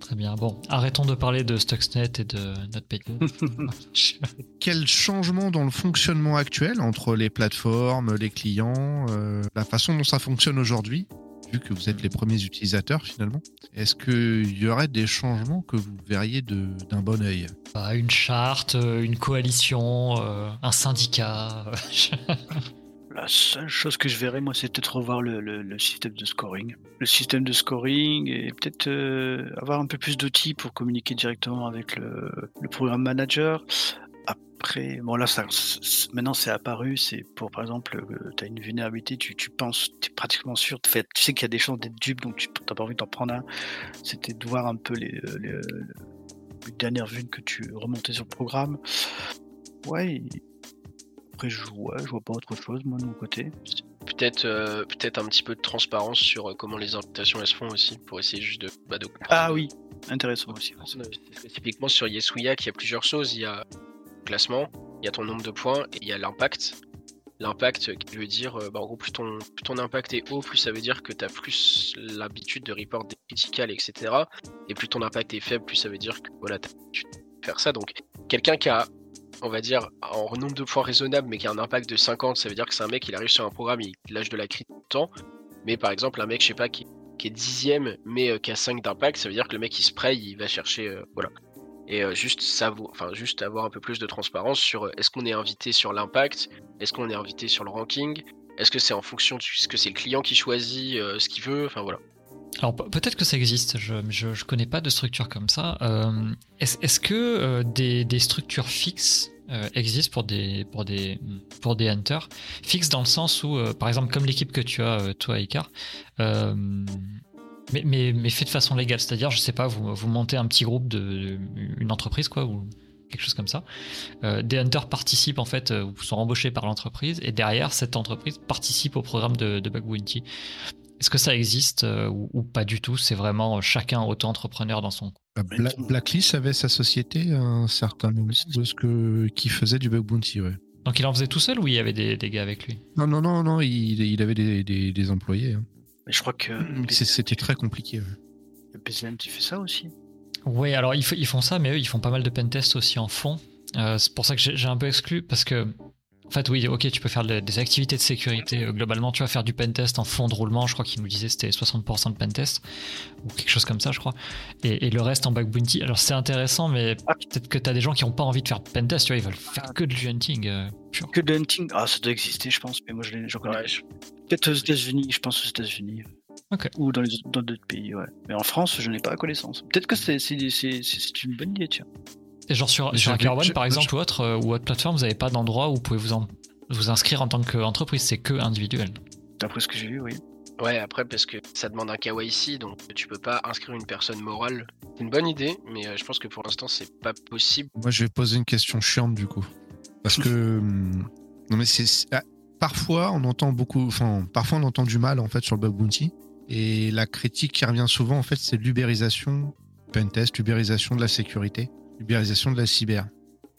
Très bien. Bon, arrêtons de parler de Stuxnet et de NotPetya. <laughs> Quel changement dans le fonctionnement actuel entre les plateformes, les clients, euh, la façon dont ça fonctionne aujourd'hui, vu que vous êtes les premiers utilisateurs finalement, est-ce qu'il y aurait des changements que vous verriez de- d'un bon œil? Bah, une charte, euh, une coalition, euh, un syndicat. euh, <laughs> La seule chose que je verrais, moi, c'est peut-être revoir le, le- le système de scoring. Le système de scoring et peut-être euh, avoir un peu plus d'outils pour communiquer directement avec le, le programme manager. Après, bon là, ça, maintenant c'est apparu, c'est pour par exemple, tu as une vulnérabilité, tu, tu penses, tu es pratiquement sûr, fait, tu sais qu'il y a des chances d'être dupe, donc tu n'as pas envie d'en prendre un. C'était de voir un peu les, les, les dernières vues que tu remontais sur le programme. Ouais, après je vois, je vois pas autre chose moi de mon côté. Peut-être euh, peut-être un petit peu de transparence sur euh, comment les invitations elles se font aussi, pour essayer juste de, bah, de. Ah oui, intéressant aussi. Euh, Typiquement sur Yesuyak, il y a plusieurs choses. Il y a classement, il y a ton nombre de points et il y a l'impact. L'impact qui veut dire, euh, bah, en gros, plus ton, impact est haut, plus ça veut dire que tu as plus l'habitude de report des critical, etc. Et plus ton impact est faible, plus ça veut dire que voilà, tu as l'habitude de faire ça. Donc, quelqu'un qui a, on va dire, en nombre de points raisonnable, mais qui a un impact de 50, ça veut dire que c'est un mec, il arrive sur un programme, il lâche de la crit tout le temps. Mais par exemple, un mec, je sais pas, qui, qui est dixième, mais euh, qui a 5 d'impact, ça veut dire que le mec, il spray, il va chercher. euh, voilà. Et euh, juste, savoir, enfin, juste avoir un peu plus de transparence sur euh, est-ce qu'on est invité sur l'impact, est-ce qu'on est invité sur le ranking, est-ce que c'est en fonction de ce que c'est le client qui choisit euh, ce qu'il veut, enfin voilà. Alors pe- peut-être que ça existe, je, je connais pas de structure comme ça. Est-ce que des, des structures fixes existent pour des, pour, des, pour des hunters? Fixes dans le sens où, par exemple, comme l'équipe que tu as, toi, Icar, mais, mais, mais fait de façon légale, c'est-à-dire, je sais pas, vous, vous montez un petit groupe de, de- une entreprise, quoi, ou quelque chose comme ça. Euh, des hunters participent en fait, euh, ou sont embauchés par l'entreprise, et derrière, cette entreprise participe au programme de, de Bug Bounty. Est-ce que ça existe euh, ou, ou pas du tout? C'est vraiment chacun auto-entrepreneur dans son. Bla- Blacklist avait sa société un certain moment de ce que qui faisait du bug bounty, ouais. Donc il en faisait tout seul ou il y avait des, des gars avec lui? Non, non, non, non, il, il avait des, des- des employés. hein. Mais je crois que C'est- C'était très compliqué. ouais. le PCM, tu fais ça aussi. Oui, alors ils, font ça, mais eux, ils font pas mal de pentests aussi en fond. Euh, c'est pour ça que j'ai un peu exclu, parce que, en fait, oui, ok, tu peux faire de- des activités de sécurité. euh, globalement, tu vas faire du pentest en fond de roulement. Je crois qu'il nous disait c'était 60% de pentest, ou quelque chose comme ça, je crois. Et, et le reste en bug bounty. Alors c'est intéressant, mais peut-être que tu as des gens qui ont pas envie de faire de pentest, tu vois, ils veulent faire que du hunting euh, pur. Que de hunting, ah ça doit exister, je pense, mais moi je j'en connais. Ouais, je- Peut-être aux États-Unis, je pense aux États-Unis. Ou dans d'autres pays, ouais. Mais en France, je n'ai pas la connaissance. Peut-être que c'est c'est- c'est- c'est- c'est une bonne idée, tiens. Et genre sur, sur j'ai- par exemple, ou autre, euh, ou autre plateforme, vous n'avez pas d'endroit où vous pouvez vous, en- vous inscrire en tant qu'entreprise, c'est que individuel. D'après ce que j'ai vu, oui. Ouais, après, parce que ça demande un KYC, donc tu peux pas inscrire une personne morale. C'est une bonne idée, mais euh, je pense que pour l'instant, c'est pas possible. Moi, je vais poser une question chiante du coup. Parce <laughs> que. hum, Non, mais c'est. c'est- ah, Parfois, on entend beaucoup. Enfin, parfois, on entend du mal en fait sur le bug bounty. Et la critique qui revient souvent, en fait, c'est l'ubérisation, pentest, l'ubérisation de la sécurité, l'ubérisation de la cyber.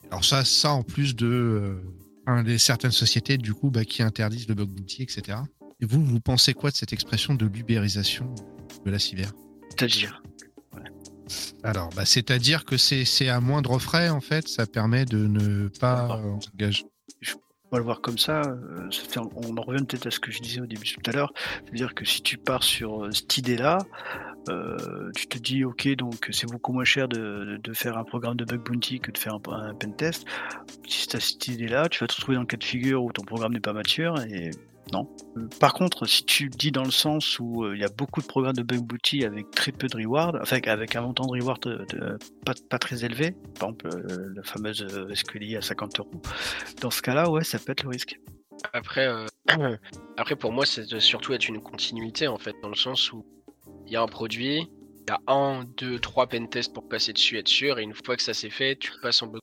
Alors, ça, ça en plus de. euh, un des certaines sociétés, du coup, bah, qui interdisent le bug bounty, etc. Et vous, vous pensez quoi de cette expression de l'ubérisation de la cyber? C'est-à-dire. Alors, bah, c'est-à-dire que c'est à moindre frais, en fait, ça permet de ne pas engager. On va le voir comme ça. euh, on en revient peut-être à ce que je disais au début tout à l'heure. C'est-à-dire que si tu pars sur euh, cette idée-là, euh, tu te dis, ok, donc c'est beaucoup moins cher de, de faire un programme de bug bounty que de faire un, un pentest. Si tu as cette idée-là, tu vas te retrouver dans le cas de figure où ton programme n'est pas mature et Euh, Par contre, si tu dis dans le sens où euh, il y a beaucoup de programmes de bug bounty avec très peu de reward, enfin avec un montant de reward de- de- pas, très élevé, par exemple euh, la fameuse euh, SQLI à 50 euros, dans ce cas-là, ouais, ça peut être le risque. Après, euh, <clears throat> après pour moi, doit surtout être une continuité, en fait, dans le sens où il y a un produit, il y a un, deux, trois pentests pour passer dessus, être sûr, et une fois que ça s'est fait, tu passes en bug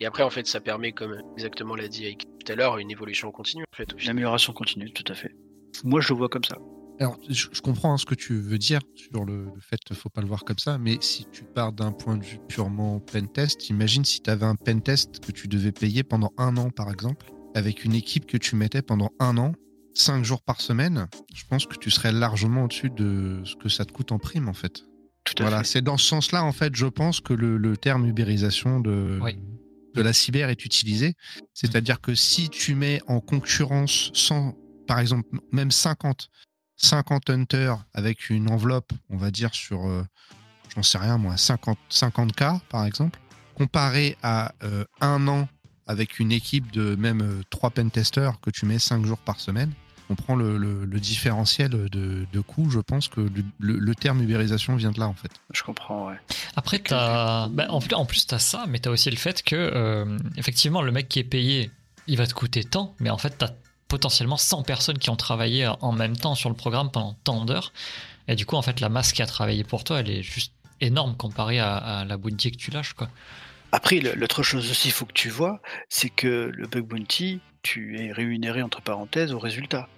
et après, en fait, ça permet, comme exactement l'a dit Ike tout à l'heure, une évolution continue, en fait, au Une amélioration continue, tout à fait. Moi, je le vois comme ça. Alors, je, je comprends hein, ce que tu veux dire sur le, le fait qu'il ne faut pas le voir comme ça, mais si tu pars d'un point de vue purement pentest, imagine si tu avais un pentest que tu devais payer pendant un an, par exemple, avec une équipe que tu mettais pendant un an, cinq jours par semaine, je pense que tu serais largement au-dessus de ce que ça te coûte en prime, en fait. Tout à Voilà, c'est dans ce sens-là, en fait, je pense que le, le terme ubérisation de, Oui. de la cyber est utilisé. C'est-à-dire que si tu mets en concurrence 100, par exemple, même 50, 50 hunters avec une enveloppe, on va dire sur, euh, j'en sais rien moi, 50, 50K par exemple, comparé à euh, un an avec une équipe de même euh, 3 pentesters que tu mets 5 jours par semaine, comprends le, le- le différentiel de, de coût, je pense que le, le- le terme ubérisation vient de là en fait. Je comprends, ouais. Après, t'as, bah, en plus, en plus t'as ça, mais t'as aussi le fait que, euh, effectivement, le mec qui est payé, il va te coûter tant, mais en fait, t'as potentiellement 100 personnes qui ont travaillé en même temps sur le programme pendant tant d'heures. Et du coup, en fait, la masse qui a travaillé pour toi, elle est juste énorme comparée à, à la bounty que tu lâches, quoi. Après, l'autre chose aussi, il faut que tu vois, c'est que le bug bounty, tu es rémunéré entre parenthèses au résultat.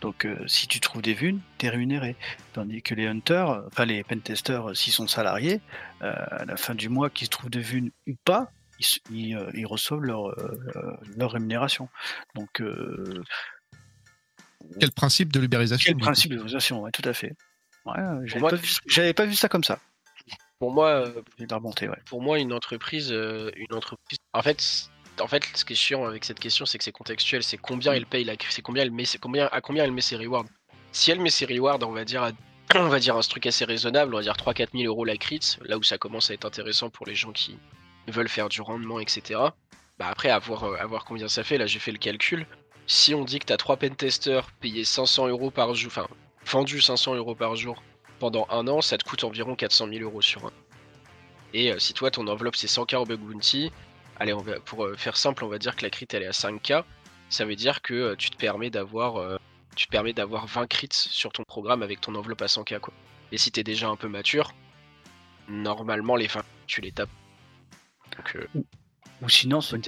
Donc, euh, si tu trouves des vues, tu es rémunéré. Tandis que les hunters, enfin les pentesters, euh, s'ils sont salariés, euh, à la fin du mois, qu'ils trouvent des vues ou pas, ils, s- ils, euh, ils reçoivent leur, leur rémunération. Donc, euh, Quel principe de l'ubérisation quel principe de valorisation, ouais, tout à fait. Ouais, j'avais moi- pas, vu- j'avais pas vu ça comme ça. Pour moi, euh, pour moi, une entreprise, euh, une entreprise. En fait, en fait, ce qui est chiant avec cette question, c'est que c'est contextuel. C'est combien elle paye la, c'est combien elle met, c'est combien, à combien elle met ses rewards. Si elle met ses rewards, on va dire, <clears throat> un truc assez raisonnable, on va dire 3-4 000 euros la crit, là où ça commence à être intéressant pour les gens qui veulent faire du rendement, etc. Bah après, à voir, euh, à voir combien ça fait. Là, j'ai fait le calcul. Si on dit que t'as 3 pentesters payés 500 euros par jour, enfin, vendus 500 euros par jour pendant un an, ça te coûte environ 400 000 euros sur un. Et euh, si toi, ton enveloppe c'est 100k au bug bounty, allez, on va, pour euh, faire simple, on va dire que la crit elle est à 5k. Ça veut dire que euh, tu te permets d'avoir euh, tu te permets d'avoir 20 crits sur ton programme avec ton enveloppe à 100k quoi. Et si t'es déjà un peu mature, normalement les 20 tu les tapes. Donc euh, Ou sinon, c'est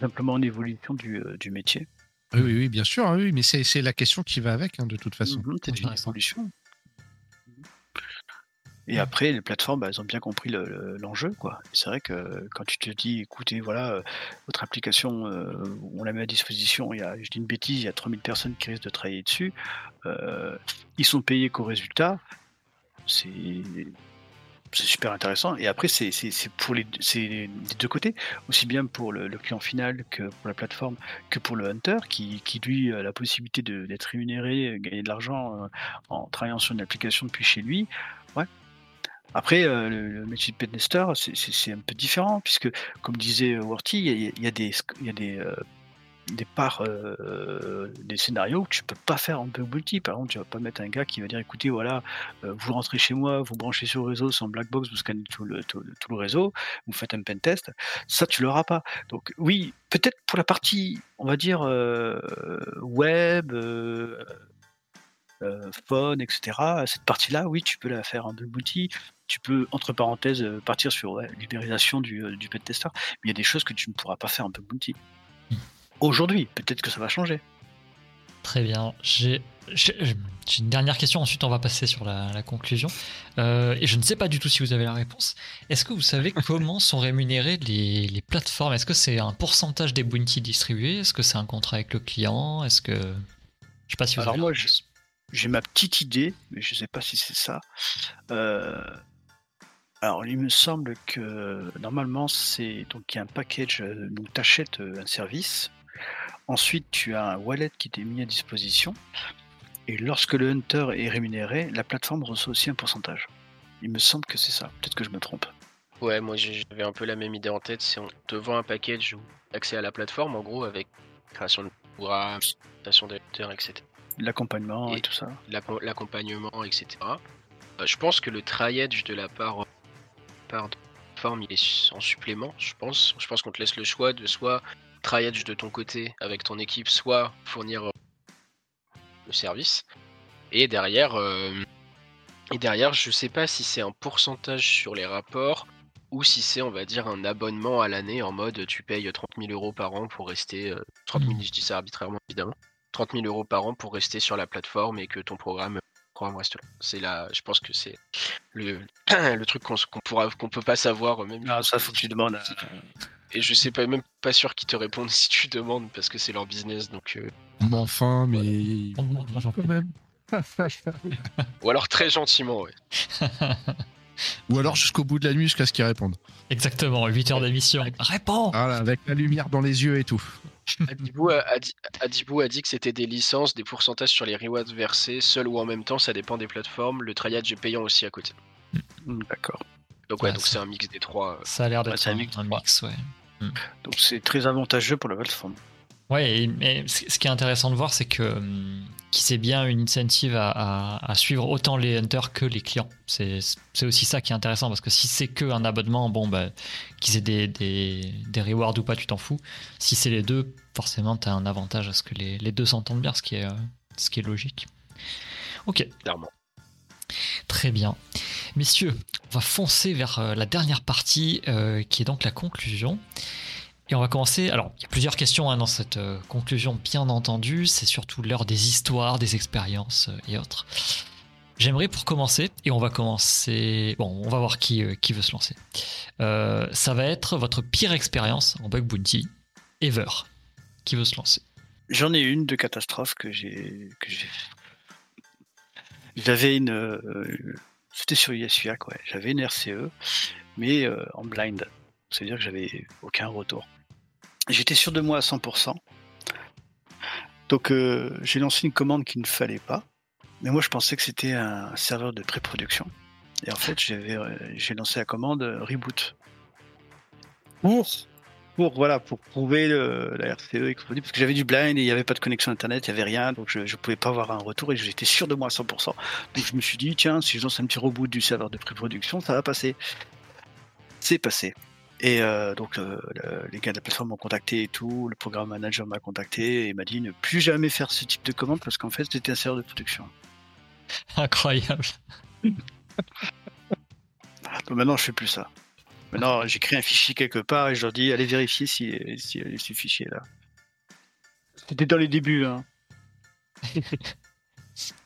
simplement, une évolution du, euh, du métier. Oui, oui, oui, bien sûr, hein, oui, mais c'est c'est la question qui va avec, hein, de toute façon. Mhm, c'est une évolution. Et après, les plateformes, bah, elles ont bien compris le- le- l'enjeu. quoi. C'est vrai que quand tu te dis, écoutez, voilà, euh, votre application, euh, on la met à disposition, il y a, je dis une bêtise, il y a 3000 personnes qui risquent de travailler dessus, euh, ils sont payés qu'au résultat, c'est c'est super intéressant. Et après, c'est pour les, c'est des deux côtés, aussi bien pour le, le client final que pour la plateforme, que pour le hunter, qui, qui lui a la possibilité d'être rémunéré, euh, gagner de l'argent euh, en travaillant sur une application depuis chez lui. Ouais. Après, euh, le, métier de c'est- un peu différent, puisque, comme disait Worty, il y, a- des, y a des, euh, des parts, euh, des scénarios que tu peux pas faire en bug multi. Par exemple, tu vas pas mettre un gars qui va dire, écoutez, voilà, vous rentrez chez moi, vous branchez sur le réseau sans black box, vous scannez tout le, tout, le- réseau, vous faites un pen test. Ça, tu l'auras pas. Donc, oui, peut-être pour la partie, on va dire, web, euh, euh, phone, etc. Cette partie-là, oui, tu peux la faire en bug multi. Tu peux, entre parenthèses, euh, partir sur ouais, l'ubérisation du, euh, du pen tester. Mais il y a des choses que tu ne pourras pas faire en bug multi. Aujourd'hui, peut-être que ça va changer. Très bien. J'ai j'ai- une dernière question, ensuite on va passer sur la, la conclusion. Euh, et je ne sais pas du tout si vous avez la réponse. Est-ce que vous savez <laughs> comment sont rémunérées les, les plateformes? Est-ce que c'est un pourcentage des bounty distribués Est-ce que c'est un contrat avec le client? Est-ce que. Je sais pas si vous Alors avez moi, la je- réponse. J'ai ma petite idée, mais je ne sais pas si c'est ça. Euh, alors, il me semble que normalement, c'est donc il y a un package, euh, donc tu achètes un service. Ensuite, tu as un wallet qui t'est mis à disposition. Et lorsque le hunter est rémunéré, la plateforme reçoit aussi un pourcentage. Il me semble que c'est ça. Peut-être que je me trompe. ouais, moi j'avais un peu la même idée en tête, c'est on te vend un package ou accès à la plateforme en gros avec création de programme, création d'éditeurs, etc. L'accompagnement et, Et- tout ça. l'accom- l'accompagnement, etc. Euh, je pense que le triage de la part, euh, part de la plateforme, il est en supplément, je pense. Je pense qu'on te laisse le choix de soit triage de ton côté avec ton équipe, soit fournir euh, le service. Et derrière, euh, et derrière, je sais pas si c'est un pourcentage sur les rapports ou si c'est, on va dire, un abonnement à l'année en mode tu payes 30 000 euros par an pour rester. euh, 30 000, Mhm. je dis ça arbitrairement évidemment. 30 000 euros par an pour rester sur la plateforme et que ton programme, programme reste là. C'est là, je pense que c'est le, <clears throat> le truc qu'on s- qu'on pourra, qu'on peut pas savoir euh, même. Ah, ça, faut que tu demandes. à- Et je sais pas, même pas sûr qu'ils te répondent <laughs> si tu demandes parce que c'est leur business. Donc, euh, Mais enfin, mais. Quand même. <laughs> ou alors très gentiment, ouais. <laughs> Ou alors jusqu'au bout de la nuit jusqu'à ce qu'ils répondent. Exactement, 8 heures d'émission. Réponds Voilà, avec la lumière dans les yeux et tout. Adibou a, a dit, Adibou a dit que c'était des licences, des pourcentages sur les rewards versés, seul ou en même temps, ça dépend des plateformes. Le triage est payant aussi à côté. Hmm, D'accord. Donc ouais, donc c'est un mix des trois. euh. Ça a l'air d'être Ouais, un un, mix, un mix, ouais. Donc c'est très avantageux pour la plateforme. Ouais, et- mais ce ce qui est intéressant de voir, c'est que hum, qui c'est bien une incentive à, à- à suivre autant les hunters que les clients. C'est aussi ça qui est intéressant parce que si c'est que un abonnement, bon, bah, qu'ils aient des, des, des rewards ou pas, tu t'en fous. Si c'est les deux, forcément, tu as un avantage à ce que les, les deux s'entendent bien, ce qui est, euh, ce qui est logique. Ok, Clairement. très bien. Messieurs, on va foncer vers euh, la dernière partie euh, qui est donc la conclusion. Et on va commencer. Alors, il y a plusieurs questions hein, dans cette euh, conclusion, bien entendu. C'est surtout l'heure des histoires, des expériences euh, et autres. J'aimerais pour commencer, et on va commencer. Bon, on va voir qui, euh, qui veut se lancer. Ça va être votre pire expérience en bug bounty ever. Qui veut se lancer? J'en ai une de catastrophe que j'ai. J'avais une. C'était sur ISUAC, ouais. J'avais une RCE, mais en blind. C'est-à-dire que j'avais aucun retour. J'étais sûr de moi à 100%. Donc euh, j'ai lancé une commande qu'il ne fallait pas. Mais moi je pensais que c'était un serveur de pré-production. Et en fait euh, j'ai lancé la commande euh, reboot. Pour pour voilà pour prouver le- la RCE compagnie, parce que j'avais du blind et il n'y avait pas de connexion internet, il n'y avait rien, donc je ne pouvais pas avoir un retour et j'étais sûr de moi à 100%. Donc je me suis dit tiens si je lance un petit reboot du serveur de pré-production ça va passer. C'est passé. Et euh, donc euh, le- les gars de la plateforme m'ont contacté et tout, le programme manager m'a contacté et m'a dit ne plus jamais faire ce type de commande parce qu'en fait c'était un serveur de production. <laughs> Incroyable. Donc maintenant je fais plus ça. Maintenant j'écris un fichier quelque part et je leur dis allez vérifier si, si, si ce fichier là. C'était dans les débuts hein. <laughs>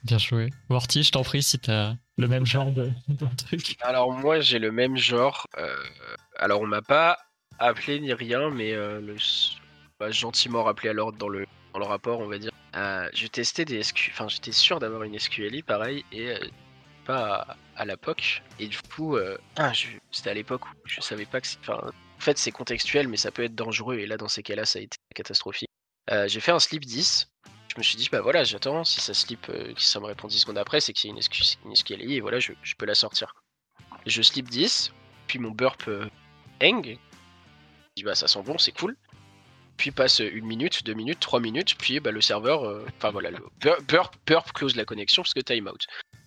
Bien joué. Worty, je t'en prie si t'as le même genre de, de truc. Alors moi j'ai le même genre. euh, alors on m'a pas appelé ni rien, mais euh, m'a gentiment rappelé à l'ordre dans le dans le rapport, on va dire. Euh, je testais des SQ, enfin j'étais sûr d'avoir une SQLI pareil et euh, pas à, la POC. Et du coup, euh, ah, c'était à l'époque où je savais pas que, c'est- enfin en fait c'est contextuel, mais ça peut être dangereux et là dans ces cas-là ça a été catastrophique. J'ai fait un slip 10. Je me suis dit, bah voilà, j'attends. Si ça slip, euh, si ça me répond 10 secondes après, c'est qu'il y a une, une SQLI et voilà, je, je peux la sortir. Je slip 10, puis mon burp euh, Je dis, bah ça sent bon, c'est cool. Puis passe une minute, deux minutes, trois minutes, puis bah, le serveur, euh, enfin voilà, le bur- burp, burp close la connexion parce que timeout.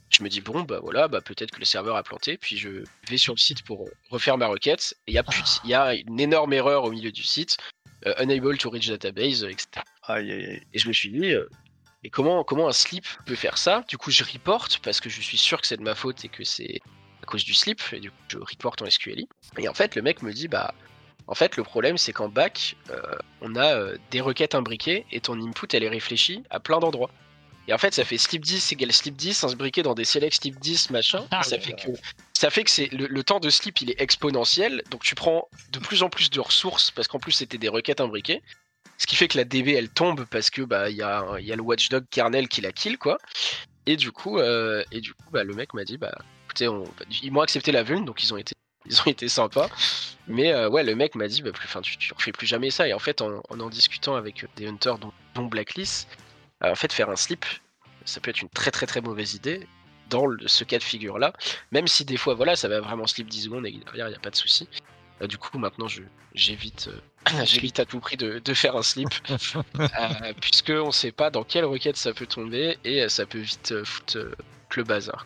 Je me dis, bon, bah voilà, bah peut-être que le serveur a planté, puis je vais sur le site pour refaire ma requête, et il y, a il y a une énorme erreur au milieu du site, euh, unable to reach database, etc. Aïe aïe aïe. Et je me suis dit, euh, et comment, comment un slip peut faire ça? Du coup, je reporte parce que je suis sûr que c'est de ma faute et que c'est cause du slip. Et du coup, je reporte en SQLI. Et en fait, le mec me dit, bah, en fait, le problème, c'est qu'en back, euh, on a euh, des requêtes imbriquées et ton input, elle est réfléchie à plein d'endroits. Et en fait, ça fait slip 10 égale slip 10, imbriqué dans des select slip 10, machin. Ah, ça ouais. fait que ça fait que c'est le, le temps de slip il est exponentiel, donc tu prends de plus en plus de ressources parce qu'en plus c'était des requêtes imbriquées. Ce qui fait que la DB elle tombe parce que bah il y y a le watchdog kernel qui la kill quoi. Et du coup euh, et du coup bah le mec m'a dit bah écoutez on, ils m'ont accepté la vuln donc ils ont été <laughs> ils ont été sympas. Mais euh, ouais le mec m'a dit bah plus enfin tu, tu refais plus jamais ça. Et en fait en en, en discutant avec des hunters dont, dont Blacklist euh, en fait faire un slip ça peut être une très très très mauvaise idée dans le- ce cas de figure là même si des fois voilà ça va vraiment slip 10 secondes et derrière il n'y a pas de souci. Euh, du coup maintenant je j'évite euh, <clears throat> j'évite à tout prix de, de faire un slip. <laughs> Euh, puisque on sait pas dans quelle requête ça peut tomber et euh, ça peut vite euh, foutre euh, le bazar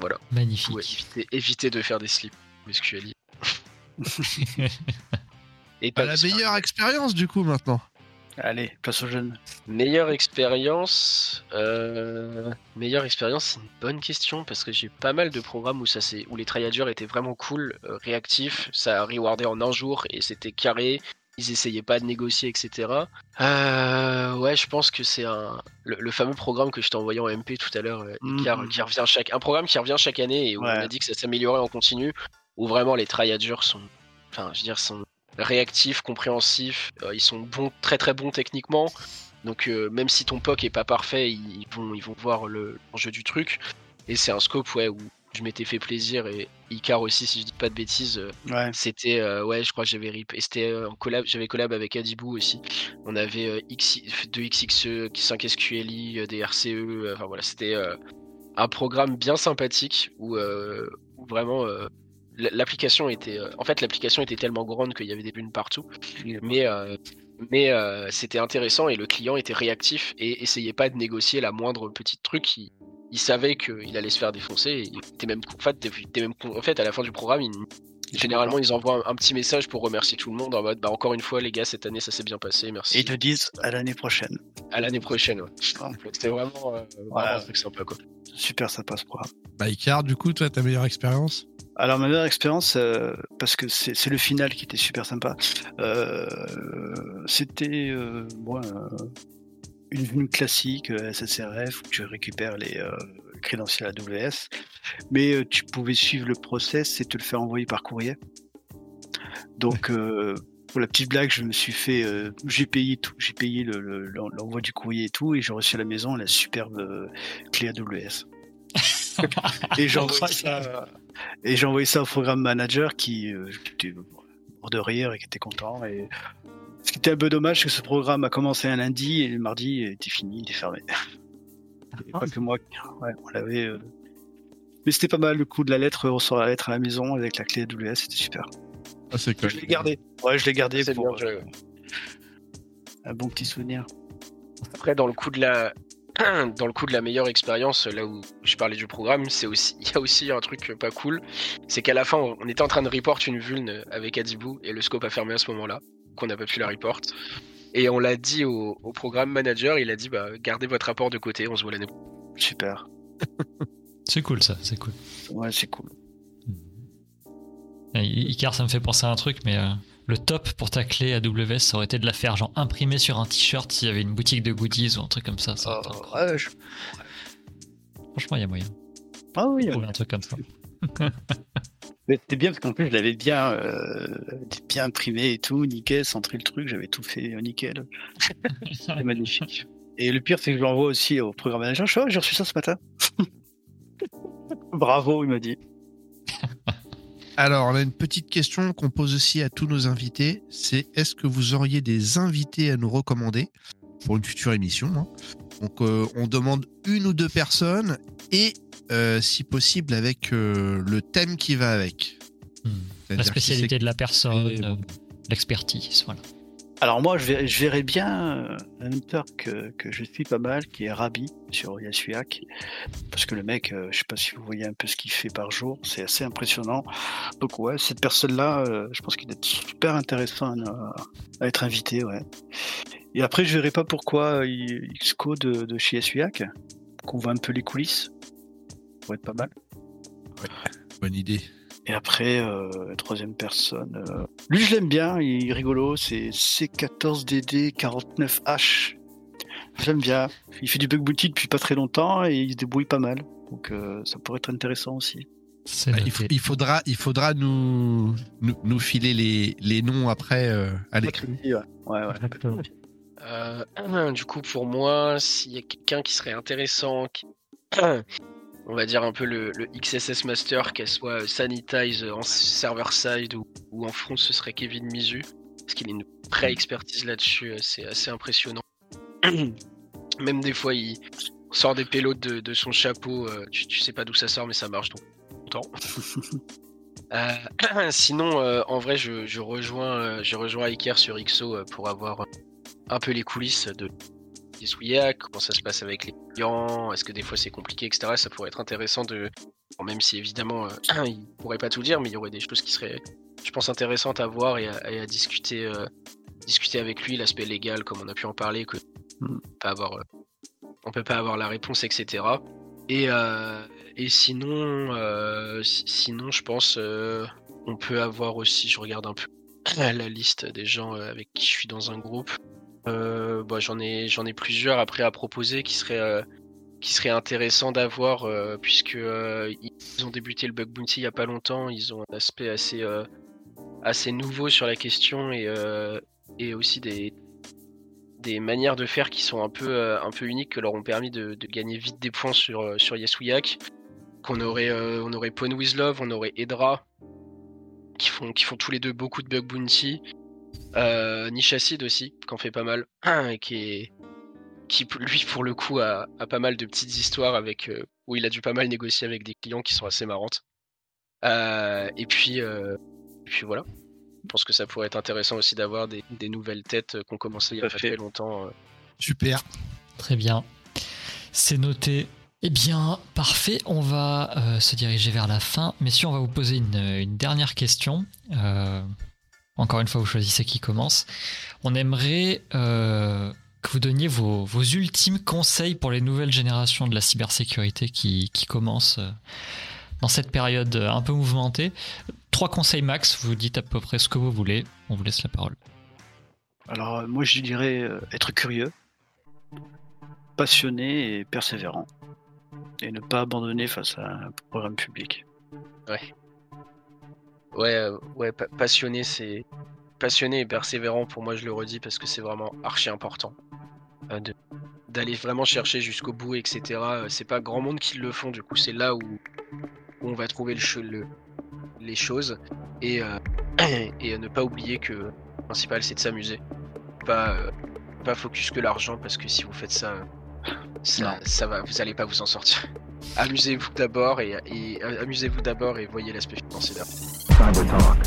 voilà Magnifique. Ouais, éviter, éviter de faire des slips SQLI <laughs> et Pas la meilleure expérience du coup maintenant. Allez, place aux jeunes. Meilleure expérience, euh, meilleure expérience, c'est une bonne question parce que j'ai pas mal de programmes où ça c'est où les triagers étaient vraiment cool, euh, réactifs, ça rewardait en un jour et c'était carré, ils essayaient pas de négocier, etc. Euh, ouais, je pense que c'est un le, le fameux programme que je t'ai envoyé en MP tout à l'heure, euh, Mhm. qui revient chaque un programme qui revient chaque année et où Ouais. on a dit que ça s'améliorait en continu, où vraiment les triagers sont, enfin, je veux dire, sont réactifs, compréhensifs, euh, ils sont bons, très très bons techniquement. Donc euh, même si ton POC est pas parfait, ils vont, ils vont voir le- l'enjeu du truc. Et c'est un scope ouais, où je m'étais fait plaisir et Icar aussi, si je dis pas de bêtises, euh, Ouais. c'était ouais, ouais, je crois que j'avais rip. Et c'était euh, en collab, j'avais collab avec Adibou aussi. On avait euh, X, 2 XXE, 5 SQLI, euh, des RCE. euh, Enfin voilà, c'était euh, un programme bien sympathique où, euh, où vraiment euh, l'application était. euh, en fait, l'application était tellement grande qu'il y avait des buns partout. Mais, euh, Mais euh, c'était intéressant et le client était réactif et essayait pas de négocier la moindre petite truc. Il, il savait qu'il allait se faire défoncer. Et il était même, en fait, était même, en fait, à la fin du programme, il, généralement, ils envoient un, un, petit message pour remercier tout le monde en mode bah, encore une fois, les gars, cette année, ça s'est bien passé. Merci. Et ils te disent à l'année prochaine. À l'année prochaine, ouais. C'était vraiment, euh, voilà. un truc sympa, quoi. Super sympa ce programme. Bah, Icar, du coup, toi, ta meilleure expérience? Alors ma meilleure expérience, euh, parce que c'est le final qui était super sympa, euh, c'était euh, bon, une, une, classique SSRF où tu récupères les crédentiels AWS, mais tu pouvais suivre le process et te le faire envoyer par courrier. Donc pour la petite blague, je me suis fait, j'ai payé tout, j'ai payé l'envoi le, du courrier et tout, et j'ai reçu à la maison la superbe clé AWS. et j'ai <laughs> envoyé ça et j'ai envoyé ça au programme manager qui euh, était mort de rire et qui était content. Et ce qui était un peu dommage, c'est que ce programme a commencé un lundi et le mardi était fini, il est fermé. Et pas que moi, ouais, on l'avait. Euh... Mais c'était pas mal le coup de la lettre, recevoir la lettre à la maison avec la clé AWS, c'était super. Ah, c'est cool. Je l'ai gardé. Ouais, je l'ai gardé pour bien, euh, un bon petit souvenir. Après, dans le coup de la, <clears throat> dans le coup de la meilleure expérience, là où je parlais du programme, c'est aussi, il y a aussi un truc pas cool, c'est qu'à la fin, on était en train de report une vulne avec Adibou et le scope a fermé à ce moment-là, qu'on n'a pas pu la report. Et on l'a dit au, au, programme manager, il a dit bah gardez votre rapport de côté, on se voit l'année Super. <laughs> c'est cool ça, c'est cool. Ouais, c'est cool. Icar, ça me fait penser à un truc, mais euh, le top pour ta clé AWS, ça aurait été de la faire genre imprimer sur un t-shirt s'il y avait une boutique de goodies ou un truc comme ça. ça oh, ouais, je... Franchement, il y a moyen. Ah oui, il y a un truc comme ça. <laughs> C'était bien parce qu'en plus je l'avais bien, euh, bien imprimé et tout, nickel, centré le truc, j'avais tout fait euh, nickel. <laughs> c'est magnifique. Et le pire, c'est que je l'envoie aussi au programme manager. Je j'ai reçu ça ce matin. <laughs> Bravo, il m'a dit. <laughs> Alors, on a une petite question qu'on pose aussi à tous nos invités. C'est est-ce que vous auriez des invités à nous recommander pour une future émission hein? Donc, euh, on demande une ou deux personnes et, euh, si possible, avec euh, le thème qui va avec. Hmm. La spécialité de la personne, l'expertise, voilà. Alors moi, je verrais, je verrais bien un hunter que, que, je suis pas mal, qui est Rabi sur Yasuyak, parce que le mec, euh, je sais pas si vous voyez un peu ce qu'il fait par jour, c'est assez impressionnant. Donc ouais, cette personne-là, euh, je pense qu'il est super intéressant à, à, être invité, ouais. Et après, je verrais pas pourquoi Xcode de, de chez Yasuyak, qu'on voit un peu les coulisses, pourrait être pas mal. Ouais, bonne idée. Et après, euh, troisième personne. Euh... Lui, je l'aime bien, il est rigolo. C'est C14DD49H. J'aime bien. Il fait du bug bounty depuis pas très longtemps et il se débrouille pas mal. Donc euh, ça pourrait être intéressant aussi. Bah, il, il, faudra, il faudra nous, nous, nous filer les, les, noms après euh, à l'écrit. Ouais, ouais. Euh, <clears throat> du coup, pour moi, s'il y a quelqu'un qui serait intéressant, qui... <clears throat> on va dire un peu le, le XSS Master, qu'elle soit sanitize en server-side ou, ou, en front, ce serait Kevin Mizu. Parce qu'il a une vraie expertise là-dessus, c'est assez impressionnant. <clears throat> Même des fois, il sort des pélotes de, de son chapeau, euh, tu, tu, sais pas d'où ça sort, mais ça marche donc <laughs> euh, <clears throat> sinon, euh, en vrai, je, je rejoins, je rejoins Iker sur XO pour avoir un peu les coulisses de Yesouillac, comment ça se passe avec les clients, est-ce que des fois c'est compliqué, etc. Ça pourrait être intéressant de. Bon, même si évidemment euh, <clears throat> il pourrait pas tout dire, mais il y aurait des choses qui seraient, je pense, intéressantes à voir et à, et à discuter, euh, discuter avec lui, l'aspect légal, comme on a pu en parler, que mm. on, peut avoir, euh, on peut pas avoir la réponse, etc. Et, et sinon, sinon, je pense, on peut avoir aussi, je regarde un peu <clears throat> la liste des gens avec qui je suis dans un groupe. Euh, bah, j'en ai plusieurs après à proposer qui seraient euh, qui serait intéressant d'avoir euh, puisque euh, ils ont débuté le bug bounty il y a pas longtemps. Ils ont un aspect assez euh, assez nouveau sur la question et aussi des manières de faire qui sont un peu un peu uniques que leur ont permis de, gagner vite des points sur sur qu'on aurait on aurait Pwn with Love on aurait Edra qui font qui font tous les deux beaucoup de bug bounty euh, Nishacid aussi, qui en fait pas mal, <clears throat> et qui est qui lui pour le coup a, a pas mal de petites histoires avec euh, où il a dû pas mal négocier avec des clients qui sont assez marrantes. Euh, et puis euh, puis voilà. Je pense que ça pourrait être intéressant aussi d'avoir des, des nouvelles têtes qu'on commençait il y a pas fait. très longtemps. Super. Très bien. C'est noté. Eh bien, parfait. On va euh, se diriger vers la fin. Messieurs, on va vous poser une, une dernière question. Encore une fois, vous choisissez qui commence. On aimerait euh, que vous donniez vos, vos ultimes conseils pour les nouvelles générations de la cybersécurité qui, qui commencent euh, dans cette période euh, un peu mouvementée. Trois conseils max, vous dites à peu près ce que vous voulez. On vous laisse la parole. Alors, moi, je dirais être curieux, passionné et persévérant. Et ne pas abandonner face à un programme public. Ouais, euh, ouais, pa- passionné, c'est passionné et persévérant. Pour moi, je le redis parce que c'est vraiment archi important euh, d'aller vraiment chercher jusqu'au bout, etc. Euh, C'est pas grand monde qui le font. Du coup, c'est là où, on va trouver le, le- les choses et euh, <clears throat> et ne pas oublier que le principal c'est de s'amuser, pas pas focus que l'argent parce que si vous faites ça, ça, ça va, vous allez pas vous en sortir. Amusez-vous d'abord et, et amusez-vous d'abord et voyez l'aspect financier derrière. Cyber Talk.